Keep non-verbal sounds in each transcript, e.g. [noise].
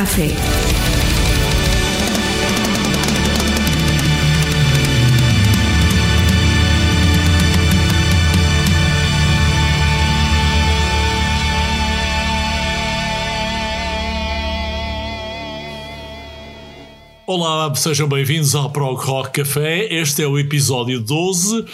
Café. Olá, sejam bem-vindos ao Prog Rock Café. Este é o episódio 12.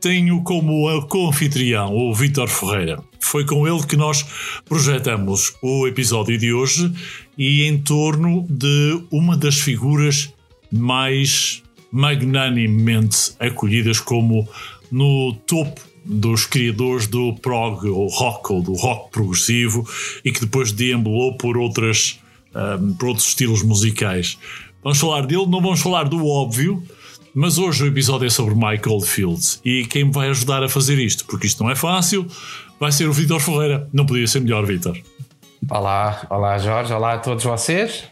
Tenho como co-anfitrião o Vítor Ferreira. Foi com ele que nós projetamos o episódio de hoje e em torno de uma das figuras mais magnanimemente acolhidas como no topo dos criadores do prog ou rock ou do rock progressivo e que depois deambulou por outras um, por outros estilos musicais. Vamos falar dele, não vamos falar do óbvio, mas hoje o episódio é sobre Michael Fields e quem me vai ajudar a fazer isto, porque isto não é fácil, vai ser o Vitor Ferreira. Não podia ser melhor, Vitor. Olá, olá Jorge, olá a todos vocês.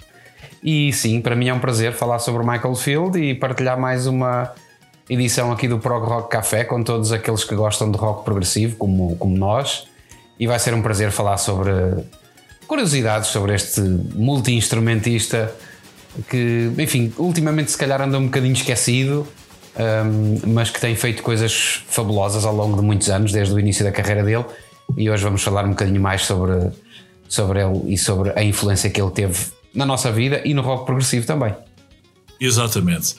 E sim, para mim é um prazer falar sobre Michael Field e partilhar mais uma edição aqui do Prog Rock Café com todos aqueles que gostam de rock progressivo, como, como nós. E vai ser um prazer falar sobre curiosidades sobre este multi-instrumentista que, enfim, ultimamente se calhar anda um bocadinho esquecido, um, mas que tem feito coisas fabulosas ao longo de muitos anos, desde o início da carreira dele. E hoje vamos falar um bocadinho mais sobre, sobre ele e sobre a influência que ele teve na nossa vida e no rock progressivo também. Exatamente.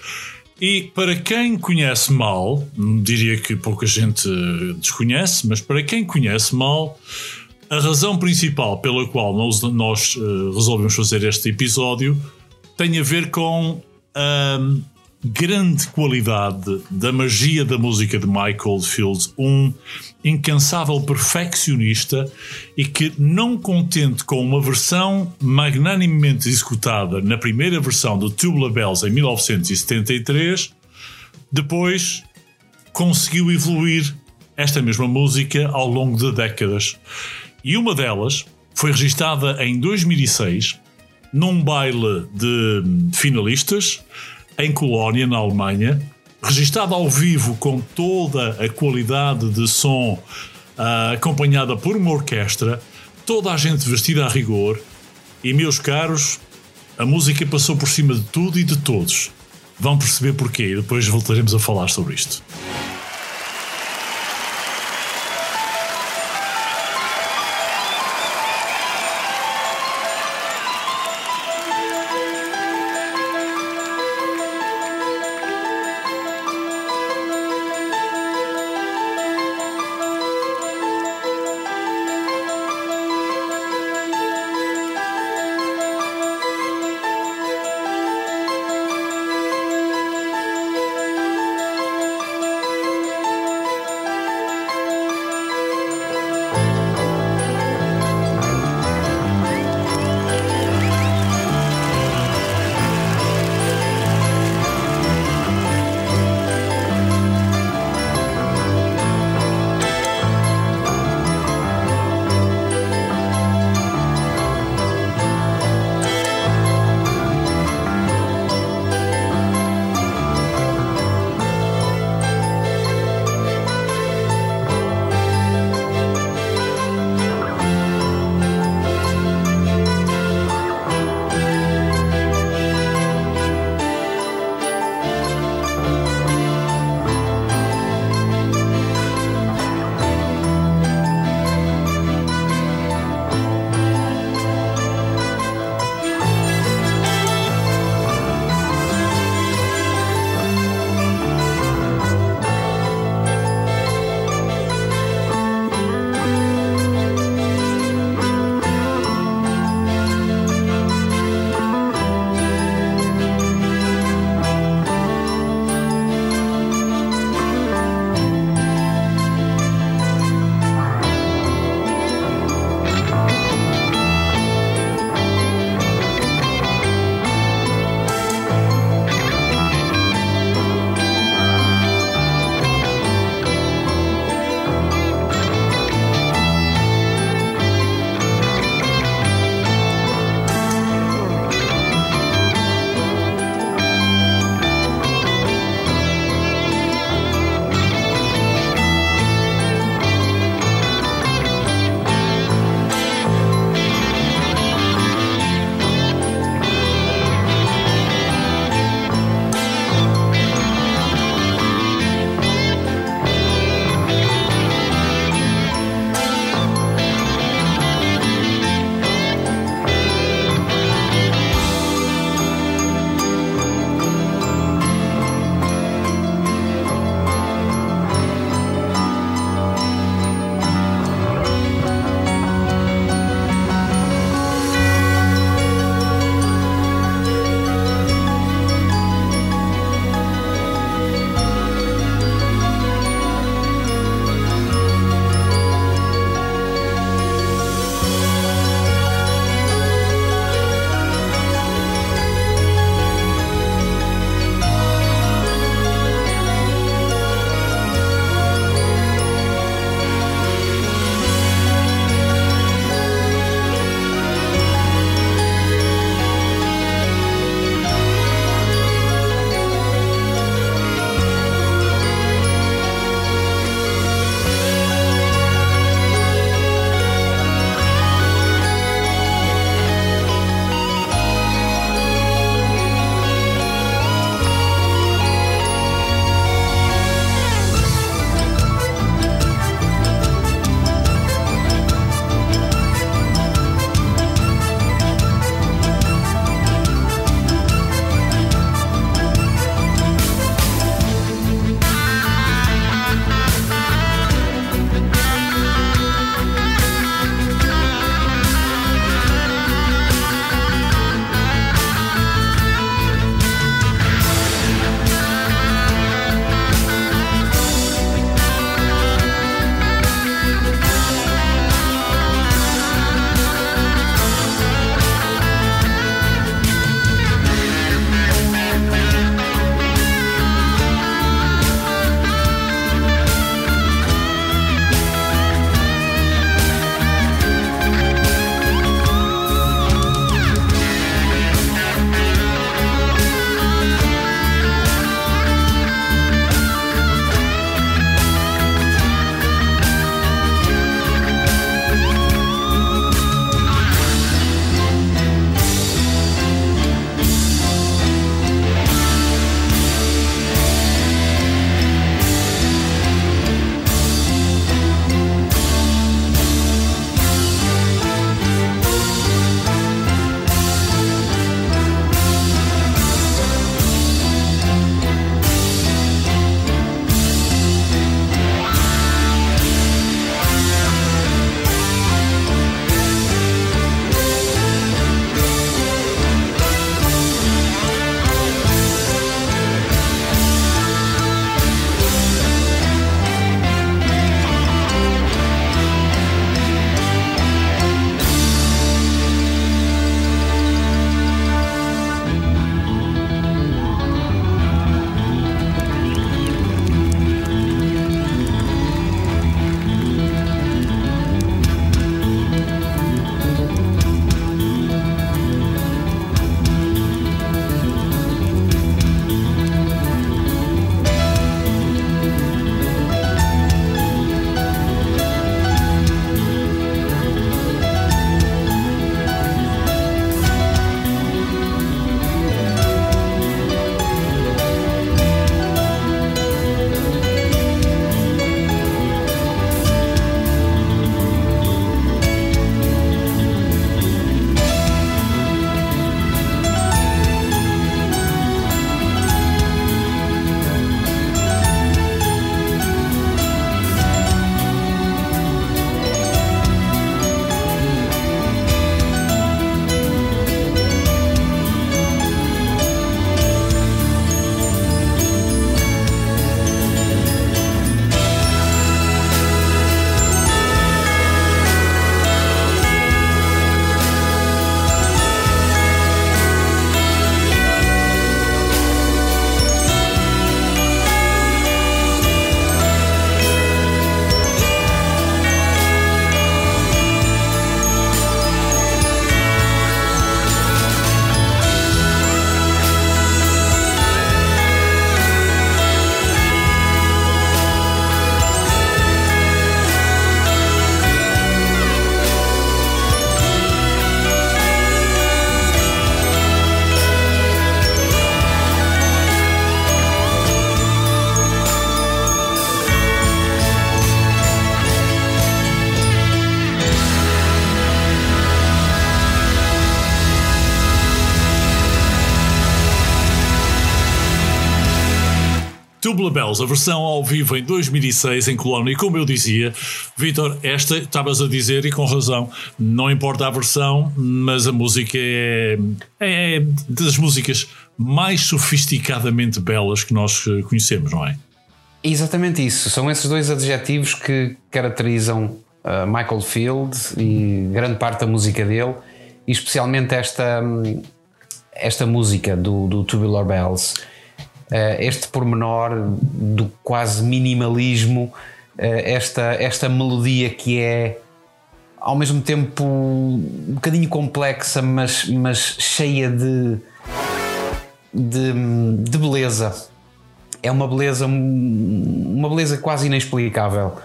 E para quem conhece mal, diria que pouca gente desconhece, mas para quem conhece mal, a razão principal pela qual nós, nós uh, resolvemos fazer este episódio tem a ver com grande qualidade da magia da música de Michael Fields, um incansável perfeccionista e que, não contente com uma versão magnanimemente executada na primeira versão do Tubular Bells em 1973, depois conseguiu evoluir esta mesma música ao longo de décadas. E uma delas foi registada em 2006 num baile de finalistas em Colónia, na Alemanha, registado ao vivo com toda a qualidade de som, uh, acompanhada por uma orquestra, toda a gente vestida a rigor. E, meus caros, a música passou por cima de tudo e de todos. Vão perceber porquê e depois voltaremos a falar sobre isto. Tubular Bells, a versão ao vivo em 2006 em Colónia, e como eu dizia, Vitor, esta estavas a dizer e com razão, não importa a versão, mas a música é, é, é das músicas mais sofisticadamente belas que nós eh, conhecemos, não é? Exatamente isso, são esses dois adjetivos que caracterizam uh, Michael Field e grande parte da música dele, e especialmente esta, esta música do, do Tubular Bells este pormenor do quase minimalismo, eh, esta, esta melodia que é ao mesmo tempo um bocadinho complexa, mas, mas cheia de, de, de beleza. É uma beleza, uma beleza quase inexplicável.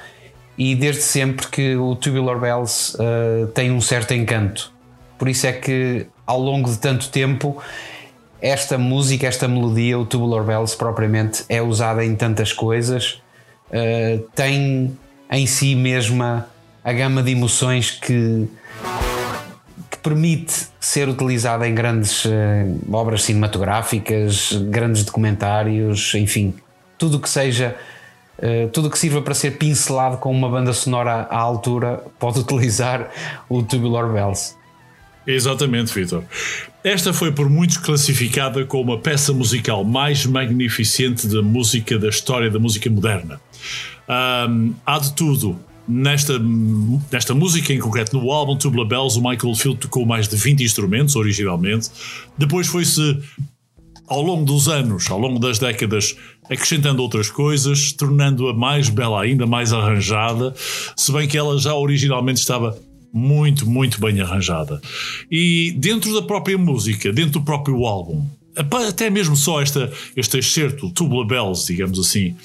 E desde sempre que o Tubular Bells uh, tem um certo encanto. Por isso é que ao longo de tanto tempo esta música, esta melodia, o Tubular Bells propriamente, é usada em tantas coisas, uh, tem em si mesma a gama de emoções que, que permite ser utilizada em grandes uh, obras cinematográficas, grandes documentários, enfim, tudo que seja. Uh, tudo que sirva para ser pincelado com uma banda sonora à altura pode [laughs] utilizar o Tubular Bells. Exatamente, Vitor. Esta foi por muitos classificada como a peça musical mais magnificente da música da história da música moderna. Um, há de tudo. Nesta, nesta música, em concreto no álbum Tubular Bells, o Michael Field tocou mais de 20 instrumentos originalmente. Depois foi-se, ao longo dos anos, ao longo das décadas, acrescentando outras coisas, tornando-a mais bela ainda, mais arranjada, se bem que ela já originalmente estava muito, muito bem arranjada. E dentro da própria música, dentro do próprio álbum, até mesmo só esta, este excerto, Tubular Bells, digamos assim,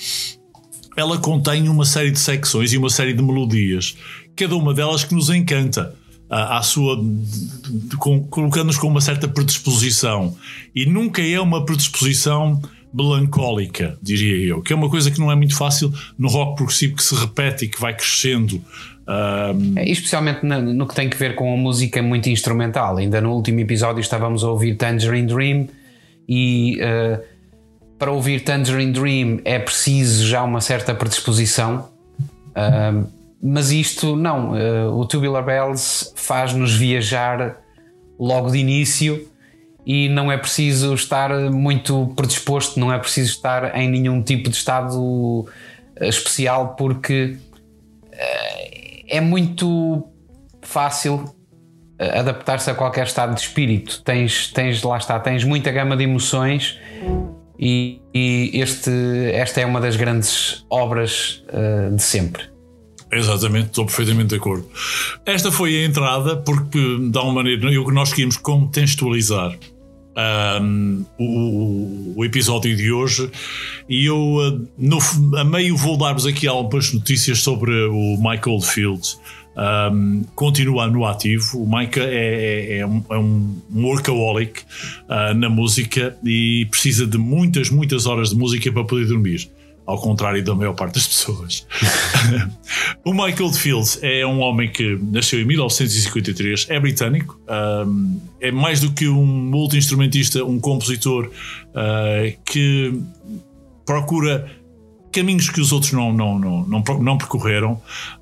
ela contém uma série de secções e uma série de melodias, cada uma delas que nos encanta. À sua, colocando-nos com uma certa predisposição e nunca é uma predisposição melancólica, diria eu, que é uma coisa que não é muito fácil no rock progressivo que se repete e que vai crescendo um... Especialmente no, no, que tem que ver com a música muito instrumental. Ainda no último episódio estávamos a ouvir Tangerine Dream e uh, para ouvir Tangerine Dream é preciso já uma certa predisposição. Uh, mas isto não, uh, o Tubular Bells faz-nos viajar logo de início e não é preciso estar muito predisposto, não é preciso estar em nenhum tipo de estado especial porque é muito fácil eh, adaptar-se a qualquer estado de espírito. Tens, tens, lá está, tens muita gama de emoções e, e este, esta é uma das grandes obras uh, de sempre. Exatamente, estou perfeitamente de acordo. Esta foi a entrada porque, de alguma maneira, eu, nós queríamos contextualizar um, o, o, episódio de hoje. E eu uh, no, a meio vou dar-vos aqui algumas notícias sobre o Michael Field. Um, continua no ativo. O Michael é, é, é, um, é um, workaholic uh, na música e precisa de muitas, muitas horas de música para poder dormir ao contrário da maior parte das pessoas. [laughs] o Michael Fields é um homem que nasceu em 1953, é britânico, um, é mais do que um multi-instrumentista, um compositor uh, que procura caminhos que os outros não, não, não, não, não percorreram.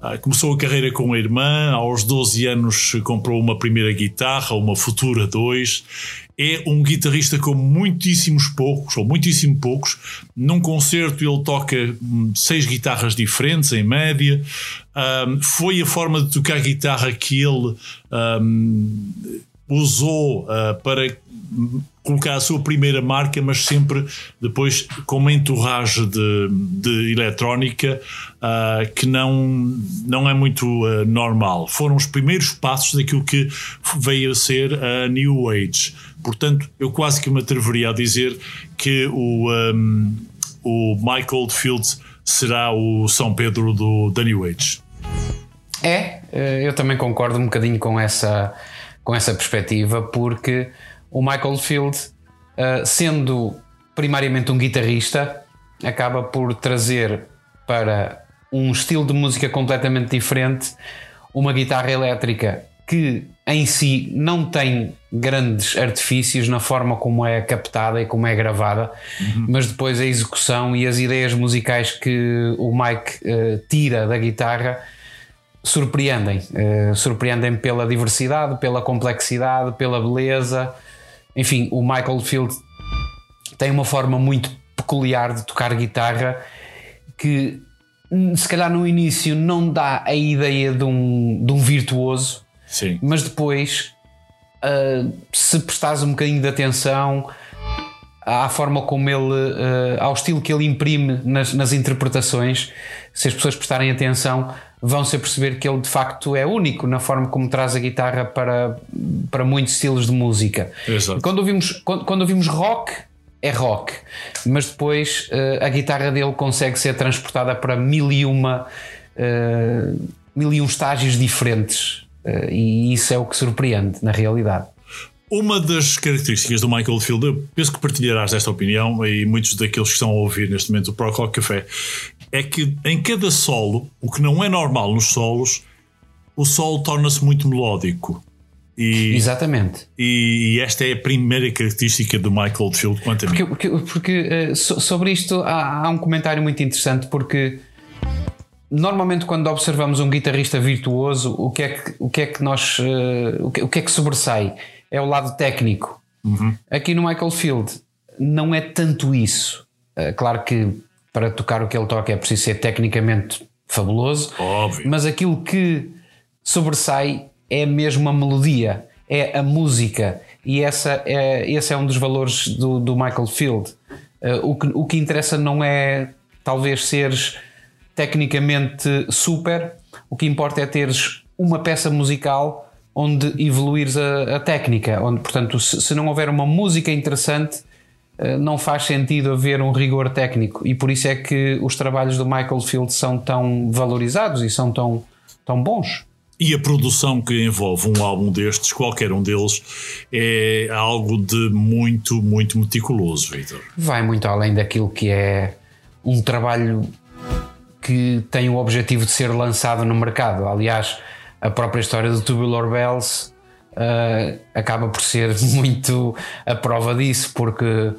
Uh, começou a carreira com a irmã, aos 12 anos comprou uma primeira guitarra, uma Futura 2. É um guitarrista como muitíssimos poucos, ou muitíssimo poucos. Num concerto ele toca hum, seis guitarras diferentes, em média. Um, foi a forma de tocar guitarra que ele um, usou uh, para colocar a sua primeira marca, mas sempre depois com uma entorragem de, de eletrónica uh, que não, não é muito uh, normal. Foram os primeiros passos daquilo que veio a ser a New Age. Portanto, eu quase que me atreveria a dizer que o, um, o Michael Fields será o São Pedro do, da New Age. É, eh, eu também concordo um bocadinho com essa, com essa perspectiva, porque o Michael Field, uh, sendo primariamente um guitarrista, acaba por trazer para um estilo de música completamente diferente uma guitarra elétrica que em si não tem grandes artifícios na forma como é captada e como é gravada, uhum. mas depois a execução e as ideias musicais que o Mike uh, tira da guitarra surpreendem. Uh, surpreendem pela diversidade, pela complexidade, pela beleza. Enfim, o Michael Field tem uma forma muito peculiar de tocar guitarra que hum, se calhar no início não dá a ideia de um, de um virtuoso, Sim. mas depois, uh, se prestares um bocadinho de atenção à forma como ele, uh, ao estilo que ele imprime nas, nas interpretações, se as pessoas prestarem atenção, vão-se a perceber que ele de facto é único na forma como traz a guitarra para, para muitos estilos de música. Exato. Quando ouvimos, quando, quando ouvimos rock, é rock, mas depois uh, a guitarra dele consegue ser transportada para mil e uma uh, mil e um estágios diferentes e isso é o que surpreende na realidade. Uma das características do Michael Field, eu penso que partilharás esta opinião e muitos daqueles que estão a ouvir neste momento o Pro Rock Café, é que em cada solo, o que não é normal nos solos, o solo torna-se muito melódico. E, Exatamente. E, e, esta é a primeira característica do Michael Field quanto a mim. Porque, porque, porque uh, sobre isto há, há, um comentário muito interessante porque normalmente quando observamos um guitarrista virtuoso, o que é que, o que, é que nós uh, o, que, o que é que sobressai? É o lado técnico. Uhum. Aqui no Michael Field não é tanto isso. Uh, claro que para tocar o que ele toca é preciso ser tecnicamente fabuloso, Óbvio. mas aquilo que sobressai é mesmo a melodia, é a música, e essa é, esse é um dos valores do, do Michael Field. Uh, o, que, o que interessa não é talvez seres tecnicamente super, o que importa é teres uma peça musical onde evoluires a, a técnica, onde, portanto, se, se, não houver uma música interessante, uh, não faz sentido haver um rigor técnico, e por isso é que os trabalhos do Michael Field são tão valorizados e são tão, tão bons. E a produção que envolve um álbum destes, qualquer um deles, é algo de muito, muito meticuloso, Vitor. Vai muito além daquilo que é um trabalho que tem o objetivo de ser lançado no mercado. Aliás, a própria história do Tubular Bells uh, acaba por ser [laughs] muito a prova disso, porque uh,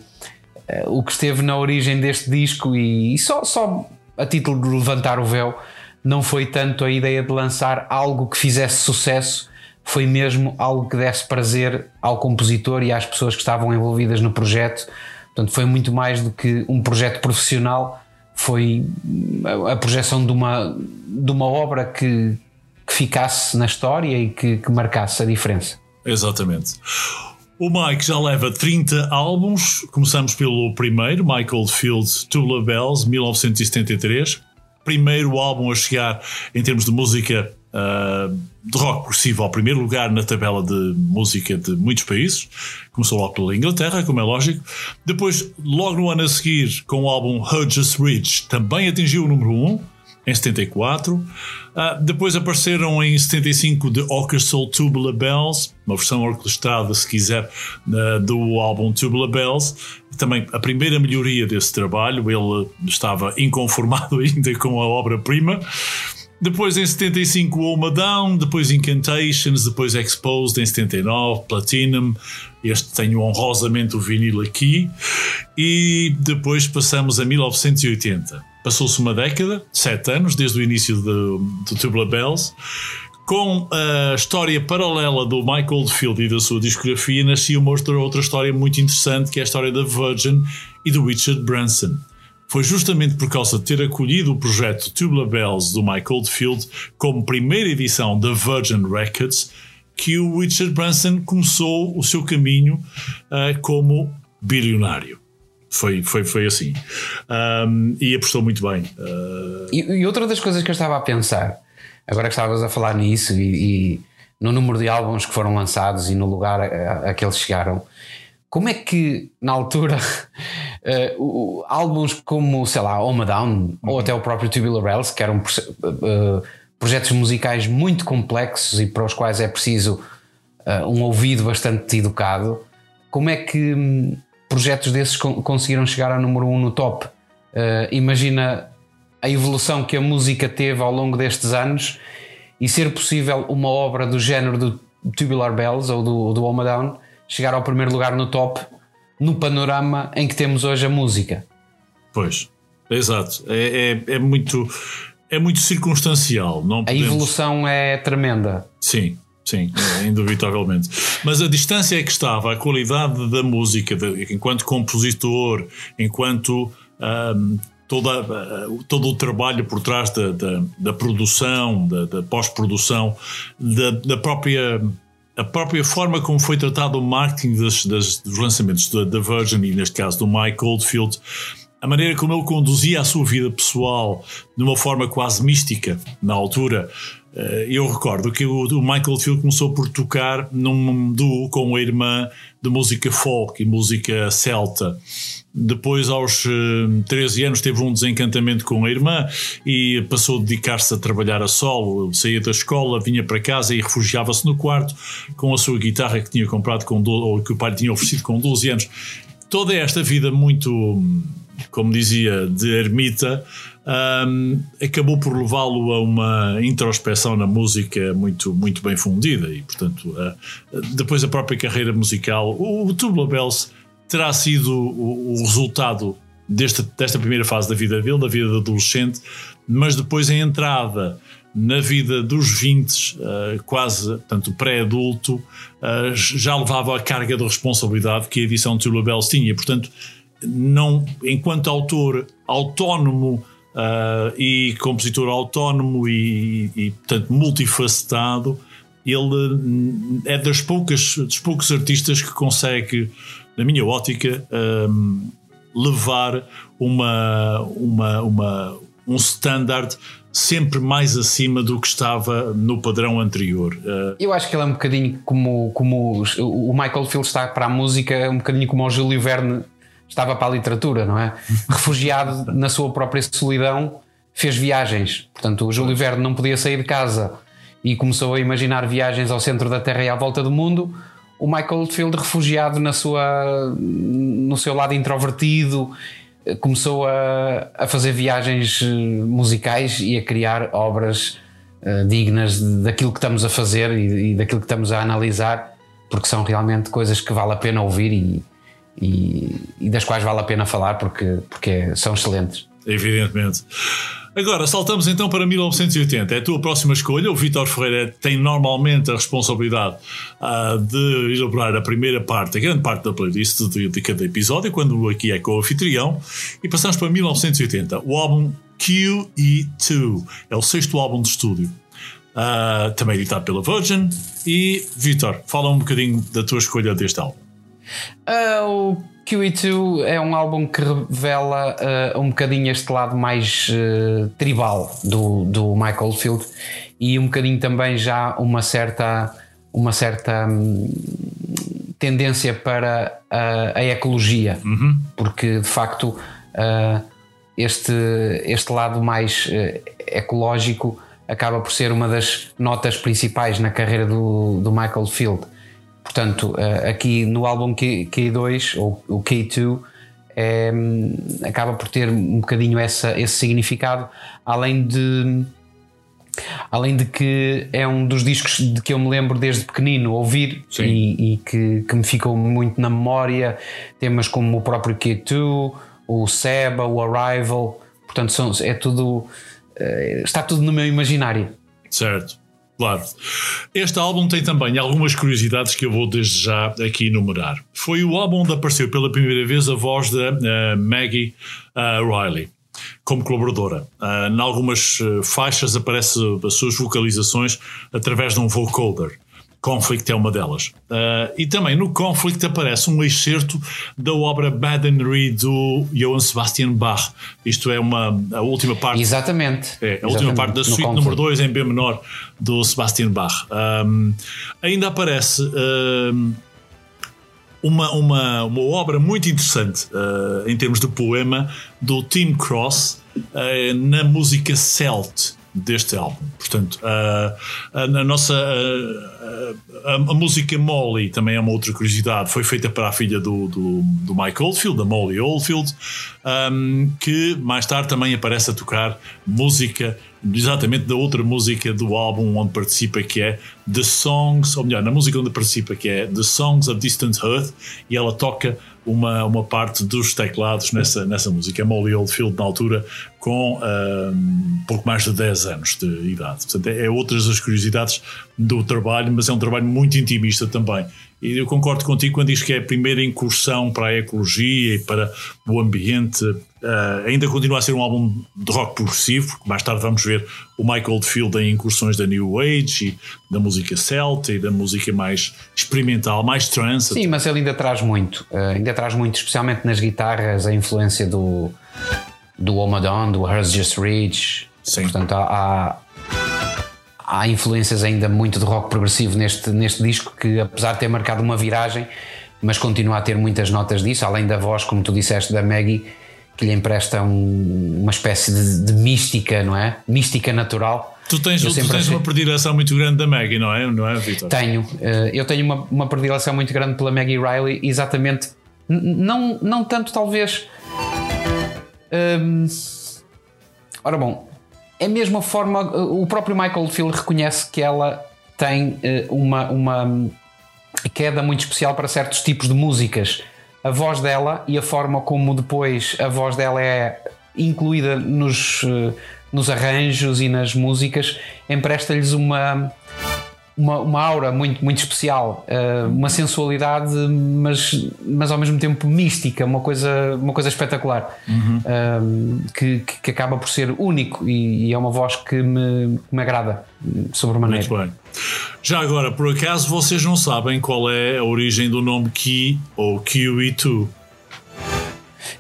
o que esteve na origem deste disco, e, e só, só a título de levantar o véu não foi tanto a ideia de lançar algo que fizesse sucesso, foi mesmo algo que desse prazer ao compositor e às pessoas que estavam envolvidas no projeto. Portanto, foi muito mais do que um projeto profissional, foi a projeção de uma, de uma obra que, que ficasse na história e que, que marcasse a diferença. Exatamente. O Mike já leva 30 álbuns. Começamos pelo primeiro, Michael Fields Tula Bells, 1973 primeiro álbum a chegar em termos de música uh, de rock progressivo ao primeiro lugar na tabela de música de muitos países. Começou logo pela Inglaterra, como é lógico. Depois, logo no ano a seguir, com o álbum Hudges Ridge, também atingiu o número 1 em 74. Uh, depois apareceram em 75 The Orchestral Tubular Bells, uma versão orquestrada, se quiser, uh, do álbum Tubular Bells. Também a primeira melhoria desse trabalho, ele estava inconformado [laughs] ainda com a obra-prima. Depois em 75 Oma Down, depois Incantations, depois Exposed em 79, Platinum, este tenho honrosamente o vinil aqui, e depois passamos a 1980. Passou-se uma década, sete anos, desde o início do, Tubular Bells, com a história paralela do Michael Oldfield e da sua discografia, nascia uma outra história muito interessante, que é a história da Virgin e do Richard Branson. Foi justamente por causa de ter acolhido o projeto Tubular Bells do Mike Oldfield como primeira edição da Virgin Records que o Richard Branson começou o seu caminho uh, como bilionário. Foi, foi, foi assim. Um, e apostou muito bem. Uh... E, e, outra das coisas que eu estava a pensar, agora que estavas a falar nisso e, e no número de álbuns que foram lançados e no lugar a, a, que eles chegaram, como é que na altura [laughs] uh, álbuns como, sei lá, Home Down uhum. ou até o próprio Tubular Bells, que eram uh, projetos musicais muito complexos e para os quais é preciso uh, um ouvido bastante educado, como é que um, projetos desses conseguiram chegar ao número 1 um no top? imagina a evolução que a música teve ao longo destes anos e ser possível uma obra do género do Tubular Bells ou do, do Home Down chegar ao primeiro lugar no top no panorama em que temos hoje a música. Pois, exato. É, é, é muito é muito circunstancial. Não podemos... A evolução é tremenda. Sim, sim, indubitavelmente. Mas a distância é que estava, a qualidade da música, de, enquanto compositor, enquanto um, toda, uh, todo o trabalho por trás da, da, da produção, da, da pós-produção, da, da própria a própria forma como foi tratado o marketing dos lançamentos da, da Virgin e neste caso do Mike Oldfield a maneira como ele conduzia a sua vida pessoal de uma forma quase mística na altura. Eh, eu recordo que o Michael Field começou por tocar num duo com a irmã de música folk e música celta. Depois, aos 13 eh, anos, teve um desencantamento com a irmã e passou a dedicar-se a trabalhar a solo. Saía da escola, vinha para casa e refugiava-se no quarto com a sua guitarra que tinha comprado com 12, ou que o pai tinha oferecido com 12 anos. Toda esta vida muito como dizia, de ermita, um, acabou por levá-lo a uma introspeção na música muito, muito bem fundida e, portanto, uh, depois a própria carreira musical, o, o Tubular Bells terá sido o, o resultado desta, desta primeira fase da vida dele, da vida de adolescente, mas depois a entrada na vida dos 20, uh, quase, tanto pré-adulto, uh, já levava a carga de responsabilidade que a edição de Tubular Bells tinha. Portanto, não, enquanto autor autónomo uh, e compositor autónomo e, e, portanto, multifacetado, ele é das poucas, dos poucos artistas que consegue, na minha ótica, um, levar uma, uma, uma, um standard sempre mais acima do que estava no padrão anterior. Uh, Eu acho que ele é um bocadinho como, como o Michael Field está para a música, um bocadinho como o Júlio Verne estava para a literatura, não é? Refugiado na sua própria solidão, fez viagens. Portanto, o Júlio Verne não podia sair de casa e começou a imaginar viagens ao centro da Terra e à volta do mundo. O Michael Field, refugiado na sua, no seu lado introvertido, começou a, a fazer viagens eh, musicais e a criar obras uh, dignas daquilo que estamos a fazer e, e daquilo que estamos a analisar, porque são realmente coisas que vale a pena ouvir e, e, e, das quais vale a pena falar porque, porque são excelentes. Evidentemente. Agora, saltamos então para 1980. É a tua próxima escolha. O Vítor Ferreira tem normalmente a responsabilidade uh, de elaborar a primeira parte, a grande parte da playlist de, de cada episódio, quando aqui é com o anfitrião. E passamos para 1980. O álbum QE2. É o sexto álbum de estúdio. Uh, também editado pela Virgin. E, Vítor, fala um bocadinho da tua escolha deste álbum. Uh, o QE2 é um álbum que revela uh, um bocadinho este lado mais uh, tribal do, do Michael Field e um bocadinho também já uma certa, uma certa um, tendência para a, a ecologia, uhum. porque de facto este, este lado mais ecológico acaba por ser uma das notas principais na carreira do, do Michael Field. Portanto, eh, aqui no álbum K2 ou o K2 é, acaba por ter um bocadinho essa, esse significado, além de além de que é um dos discos de que eu me lembro desde pequenino ouvir e, e, que, que me ficou muito na memória. Temas como o próprio K2 o Seba, o Arrival portanto são, é tudo eh, está tudo no meu imaginário. Certo Claro. Este álbum tem também algumas curiosidades que eu vou desde já aqui enumerar. Foi o álbum onde apareceu pela primeira vez a voz da uh, Maggie uh, Riley como colaboradora. Uh, em algumas faixas aparece as suas vocalizações através de um vocoder. Conflict é uma delas. Uh, e também no Conflict aparece um excerto da obra Baden-Rie do Johann Sebastian Bach. Isto é uma, a última parte. Exatamente. É, a Exatamente. última parte da suíte número 2 em B menor do Sebastian Bach. Um, ainda aparece. Um, uma, uma, uma obra muito interessante uh, em termos de poema do Tim Cross uh, na música Celt deste álbum. Portanto, a, a, a nossa a, a, música Molly também é uma outra curiosidade. Foi feita para a filha do, do, do Mike Oldfield, da Molly Oldfield. Um, que mais tarde também aparece a tocar música, exatamente da outra música do álbum onde participa, que é The Songs, ou melhor, na música onde participa, que é The Songs of Distant Earth, e ela toca uma, uma parte dos teclados nessa, nessa música. É Molly Oldfield, na altura, com um, pouco mais de 10 anos de idade. Portanto, é, é outras das curiosidades do trabalho, mas é um trabalho muito intimista também. E eu concordo contigo quando diz que é a primeira incursão para a ecologia e para o ambiente. Uh, ainda continua a ser um álbum de rock progressivo, mais tarde vamos ver o Michael Oldfield em incursões da New Age e da música celta e da música mais experimental, mais trance. Sim, mas ele ainda traz muito, uh, ainda traz muito, especialmente nas guitarras, a influência do, do Omadon, do Hers Just Reach. Sim. Portanto, há, há influências ainda muito de rock progressivo neste, neste disco que apesar de ter marcado uma viragem mas continua a ter muitas notas disso, além da voz, como tu disseste, da Maggie, que lhe empresta um, uma espécie de, de, mística, não é? Mística natural. Tu tens, tu tens achei... uma predileção muito grande da Maggie, não é, não é Vitor? Tenho. Eh, eu tenho uma, uma predileção muito grande pela Maggie Riley, exatamente. Não, não tanto, talvez. Hum, ora bom, é a mesma forma, o próprio Michael Field reconhece que ela tem eh, uma, uma queda muito especial para certos tipos de músicas. A voz dela e a forma como depois a voz dela é incluída nos, eh, nos arranjos e nas músicas empresta-lhes uma uma, uma aura muito, muito especial, uh, uma sensualidade, mas, mas ao mesmo tempo mística, uma coisa, uma coisa espetacular, uhum. uh, que, que acaba por ser único e, e é uma voz que me, que me agrada sobremaneira. Muito bem. Já agora, por acaso, vocês não sabem qual é a origem do nome Ki ou QE2?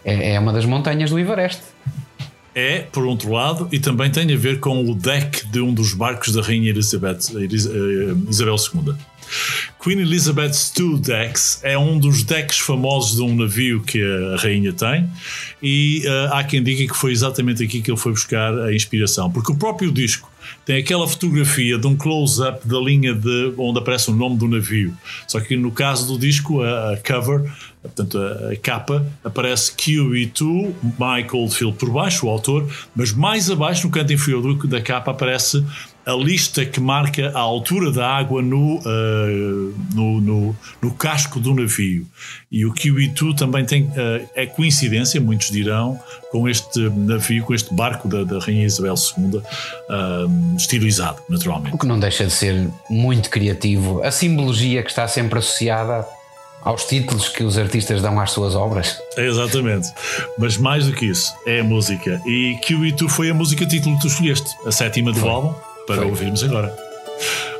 É, é uma das montanhas do Everest é, por outro lado, e também tem a ver com o deck de um dos barcos da Rainha Elizabeth, eh, Isabel II. Queen Elizabeth's II Decks é um dos decks famosos de um navio que a rainha tem e uh, há quem diga que foi exatamente aqui que ele foi buscar a inspiração, porque o próprio disco tem aquela fotografia de um close-up da linha de onde aparece o nome do navio. Só que no caso do disco, a, a cover Portanto, a, a capa aparece QE2, Mike Oldfield por baixo, o autor, mas mais abaixo, no canto inferior da capa, aparece a lista que marca a altura da água no, uh, no, no, no, casco do navio. E o QE2 também tem, uh, é coincidência, muitos dirão, com este navio, com este barco da, da Rainha Isabel II, uh, estilizado, naturalmente. O que não deixa de ser muito criativo. A simbologia que está sempre associada aos títulos que os artistas dão às suas obras. Exatamente. Mas mais do que isso, é a música. E QE2 foi a música título que tu escolheste, a sétima do álbum, para foi. ouvirmos agora.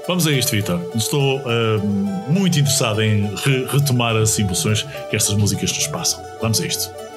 Vamos a isto, Vitor. Estou uh, muito interessado em re retomar as emoções que estas músicas nos passam. Vamos a isto.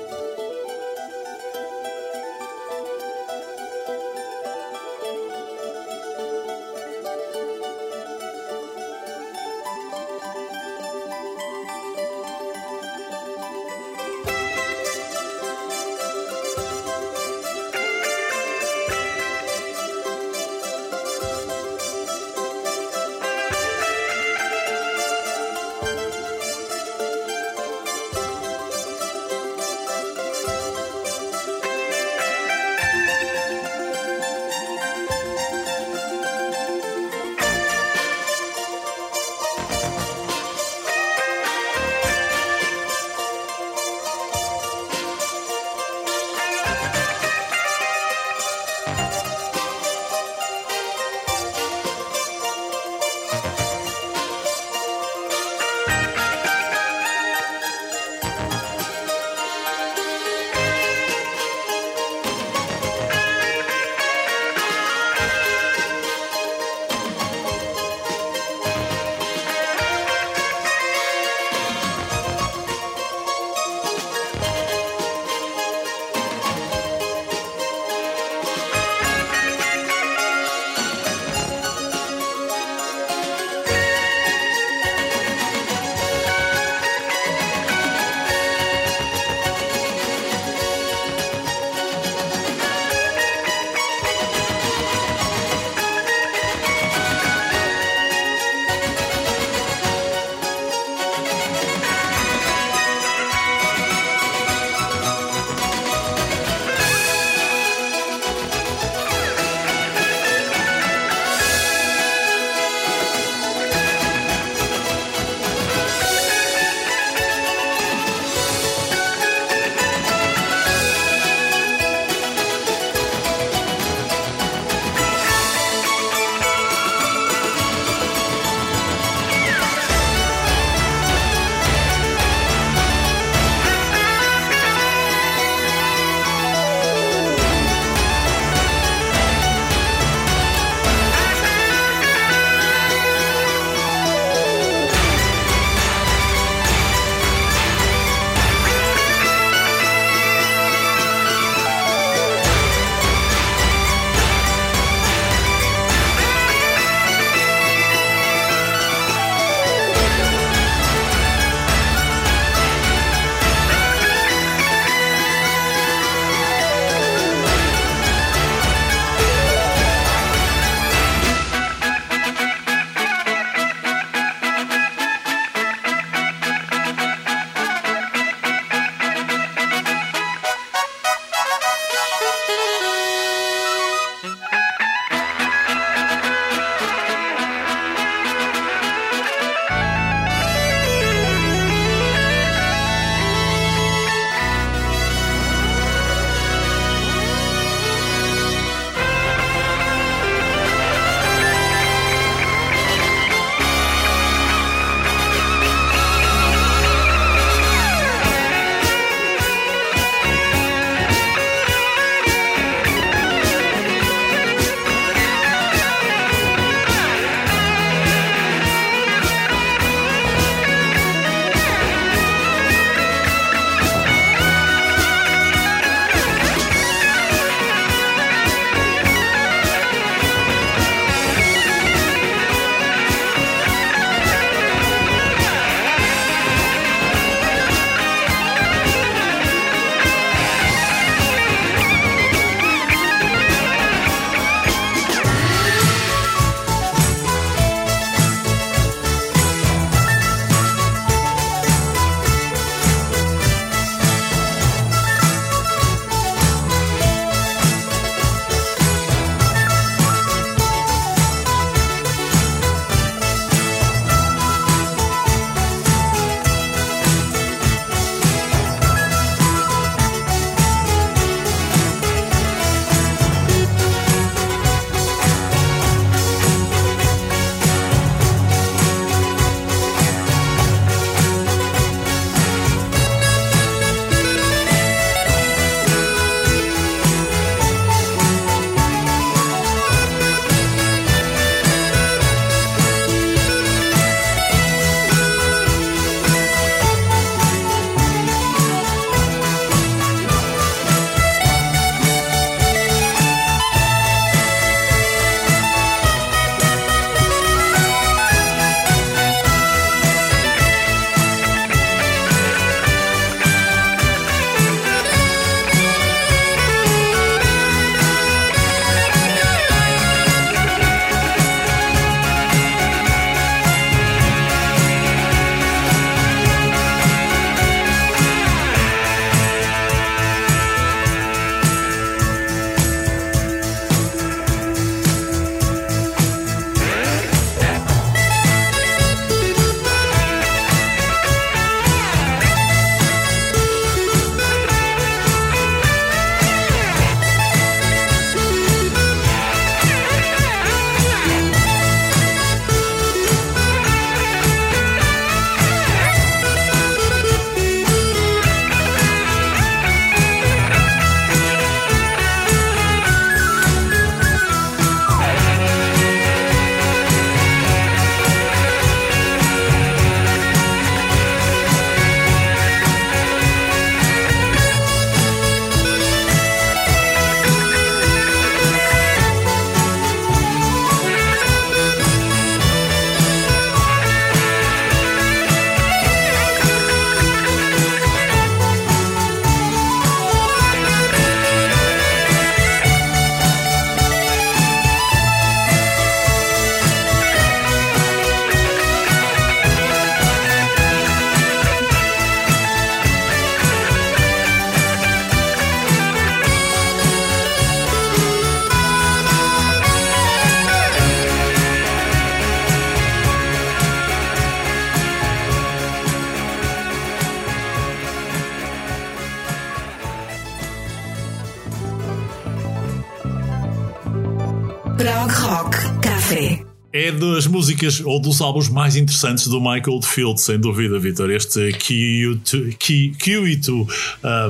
Prog Rock Café. É das músicas ou dos álbuns mais interessantes do Michael Field, sem dúvida, Vitor. Este Q2, uh,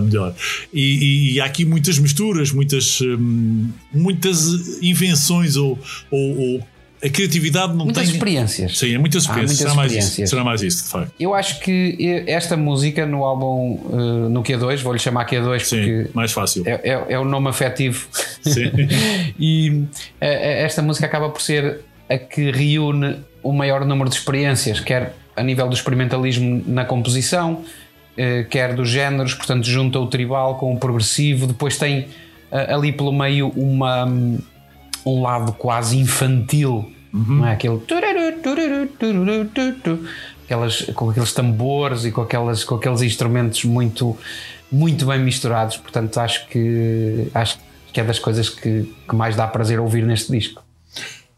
melhor. E, e, e, há aqui muitas misturas, muitas, um, muitas invenções ou, ou, ou a criatividade não muitas tem. experiências. Sim, é muitas experiências. Muitas será, experiências. Mais isso, será mais isso, de facto. Eu acho que esta música no álbum uh, no Q2, vou-lhe chamar Q2 Sim, porque. mais fácil. É, é, é o nome afetivo. Sim. [laughs] e uh, esta música acaba por ser a que reúne o maior número de experiências, quer a nível do experimentalismo na composição, uh, quer dos géneros, portanto, junta o tribal com o progressivo, depois tem ali pelo meio uma um lado quase infantil, uhum. não é? Aquele aquelas, com aqueles tambores e com, aquelas, com aqueles instrumentos muito, muito bem misturados. Portanto, acho que, acho que é das coisas que, que mais dá prazer ouvir neste disco.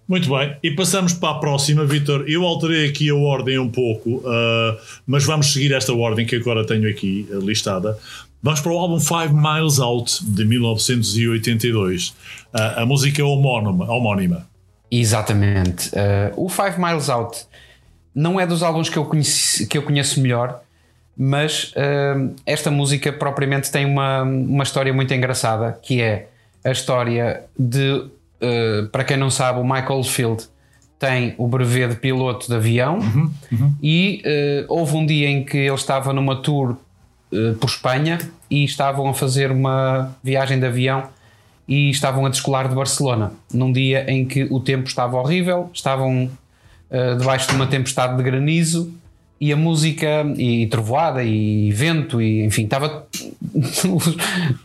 Muito bem, e passamos para a próxima, Vitor. Eu alterei aqui a ordem um pouco, uh, mas vamos seguir esta ordem que agora tenho aqui uh, listada. Vamos para o álbum Five Miles Out de 1982. Uh, a música é homónima. homónima. Exatamente. Uh, o Five Miles Out não é dos álbuns que eu, conheci, que eu conheço melhor, mas uh, esta música propriamente tem uma, uma história muito engraçada, que é a história de, uh, para quem não sabe, o Michael Field tem o brevet de piloto de avião uhum, uhum. e uh, houve um dia em que ele estava numa tour eh, por Espanha e estavam a fazer uma viagem de avião e estavam a descolar de Barcelona num dia em que o tempo estava horrível, estavam uh, debaixo de uma tempestade de granizo e a música e, trovoada e vento e enfim estava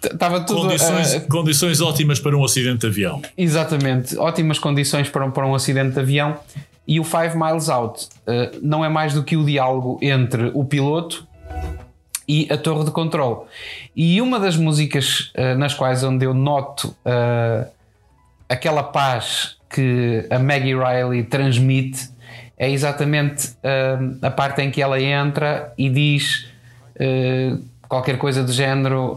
estava [laughs] tudo condições, uh, condições ótimas para um acidente de avião. Exatamente ótimas condições para um, para um acidente de avião e o Five Miles Out uh, não é mais do que o diálogo entre o piloto e a torre de controle. E uma das músicas uh, nas quais onde eu noto uh, aquela paz que a Maggie Riley transmite é exatamente uh, a parte em que ela entra e diz qualquer coisa do género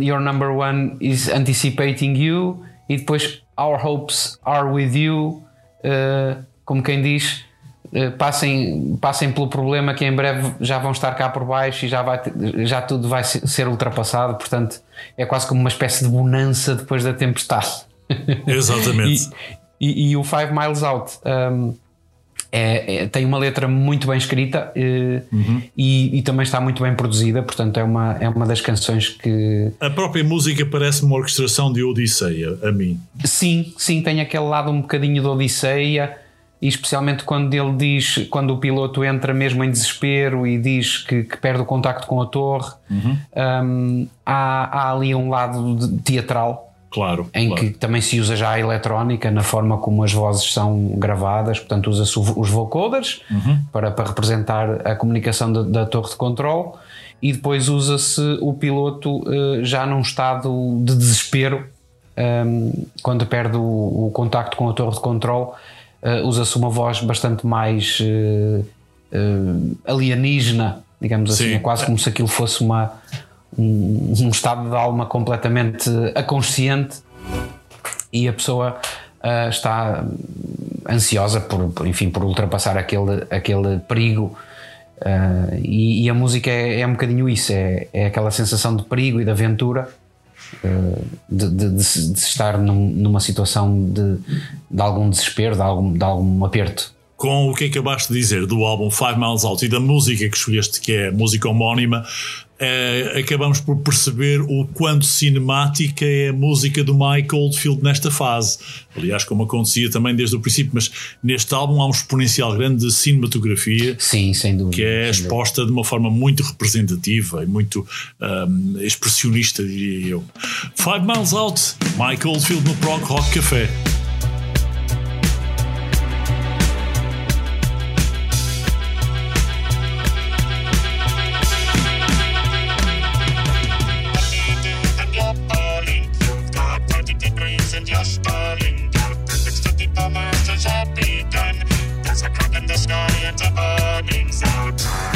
Your number one is anticipating you e depois Our hopes are with you como quem diz passem, passem pelo problema que em breve já vão estar cá por baixo e já, vai, já tudo vai ser ultrapassado, portanto é quase como uma espécie de bonança depois da tempestade. [laughs] Exatamente. e, e, e, o Five Miles Out um, é, é, tem uma letra muito bem escrita eh, uhum. e, e, também está muito bem produzida, portanto é uma, é uma das canções que. A própria música parece uma orquestração de Odisseia, a mim. Sim, sim, tem aquele lado um bocadinho de Odisseia e especialmente quando ele diz, quando o piloto entra mesmo em desespero e diz que, que perde o contacto com a torre, uhum. um, há, há, ali um lado teatral. Claro, em claro. que também se usa já a eletrónica na forma como as vozes são gravadas, portanto usa-se os vocoders uhum. para, para representar a comunicação da, da torre de controle e depois usa-se o piloto uh, já num estado de desespero um, quando perde o, o contacto com a torre de controle uh, usa-se uma voz bastante mais uh, uh, alienígena, digamos assim, Sim. é quase como se aquilo fosse uma, um, um, estado de alma completamente aconsciente e a pessoa está ansiosa por, por, enfim, por ultrapassar aquele, aquele perigo. E, e, a música é, é um bocadinho isso, é, é aquela sensação de perigo e de aventura de, de, de, de estar num, numa situação de, de algum desespero, de algum, de algum aperto. Com o que acabaste de dizer do álbum Five Miles Out e da música que escolheste, que é música homónima, é, acabamos por perceber o quanto cinemática é a música do Mike Oldfield nesta fase. Aliás, como acontecia também desde o princípio, mas neste álbum há um exponencial grande de cinematografia. Sim, sem dúvida. Que é exposta dúvida. de uma forma muito representativa e muito um, expressionista, diria eu. Five Miles Out, Mike Oldfield no Prog Rock Café. the morning sun.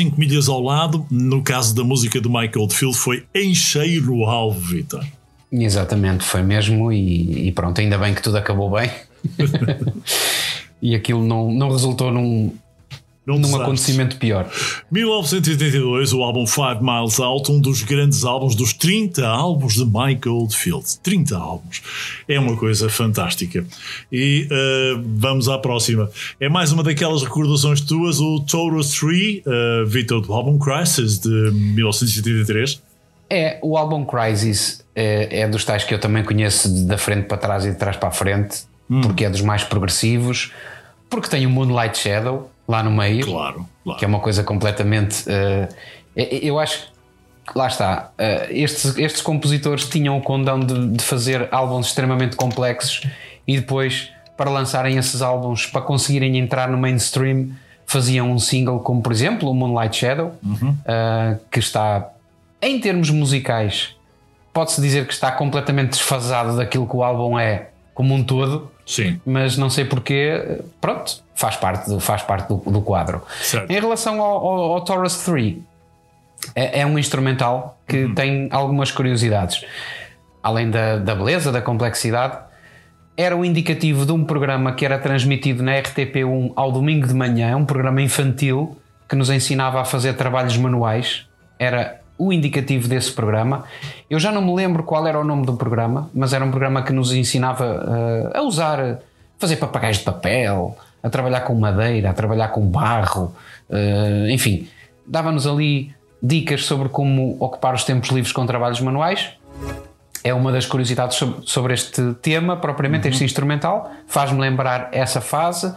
5 milhas ao lado, no caso da música do Michael Field, foi em cheio no alvo, Vitor. Exatamente, foi mesmo, e, e, pronto, ainda bem que tudo acabou bem. [laughs] [laughs] e aquilo não, não resultou num, num desastre. acontecimento pior. 1982, o álbum Five Miles Out, um dos grandes álbuns dos 30 álbuns de Michael Field. 30 álbuns. É uma coisa fantástica. E uh, vamos à próxima. É mais uma daquelas recordações tuas, o Taurus 3, uh, Vitor, do álbum Crisis de 1983. É, o álbum Crisis é, é, dos tais que eu também conheço da frente para trás e de trás para a frente, hum. porque é dos mais progressivos, porque tem o Moonlight Shadow, lá no meio. Claro, claro. Que é uma coisa completamente. Uh, eu acho lá está. Uh, estes, estes compositores tinham o condão de, de, fazer álbuns extremamente complexos e depois, para lançarem esses álbuns, para conseguirem entrar no mainstream, faziam um single como, por exemplo, o Moonlight Shadow, uhum. uh, que está, em termos musicais, pode-se dizer que está completamente desfasado daquilo que o álbum é como um todo. Sim. Mas não sei porquê, pronto, faz parte do, faz parte do, do quadro. Certo. Em relação ao, ao, ao Taurus 3, é, é, um instrumental que uhum. tem algumas curiosidades. Além da, da beleza, da complexidade, era o indicativo de um programa que era transmitido na RTP1 ao domingo de manhã, um programa infantil que nos ensinava a fazer trabalhos manuais. Era o indicativo desse programa. Eu já não me lembro qual era o nome do programa, mas era um programa que nos ensinava uh, a usar, fazer papagaios de papel, a trabalhar com madeira, a trabalhar com barro, uh, enfim, dava-nos ali dicas sobre como ocupar os tempos livres com trabalhos manuais. É uma das curiosidades sobre, este tema, propriamente uhum. este instrumental. Faz-me lembrar essa fase,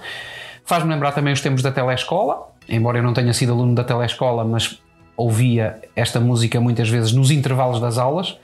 faz-me lembrar também os tempos da telescola. Embora eu não tenha sido aluno da telescola, mas ouvia esta música muitas vezes nos intervalos das aulas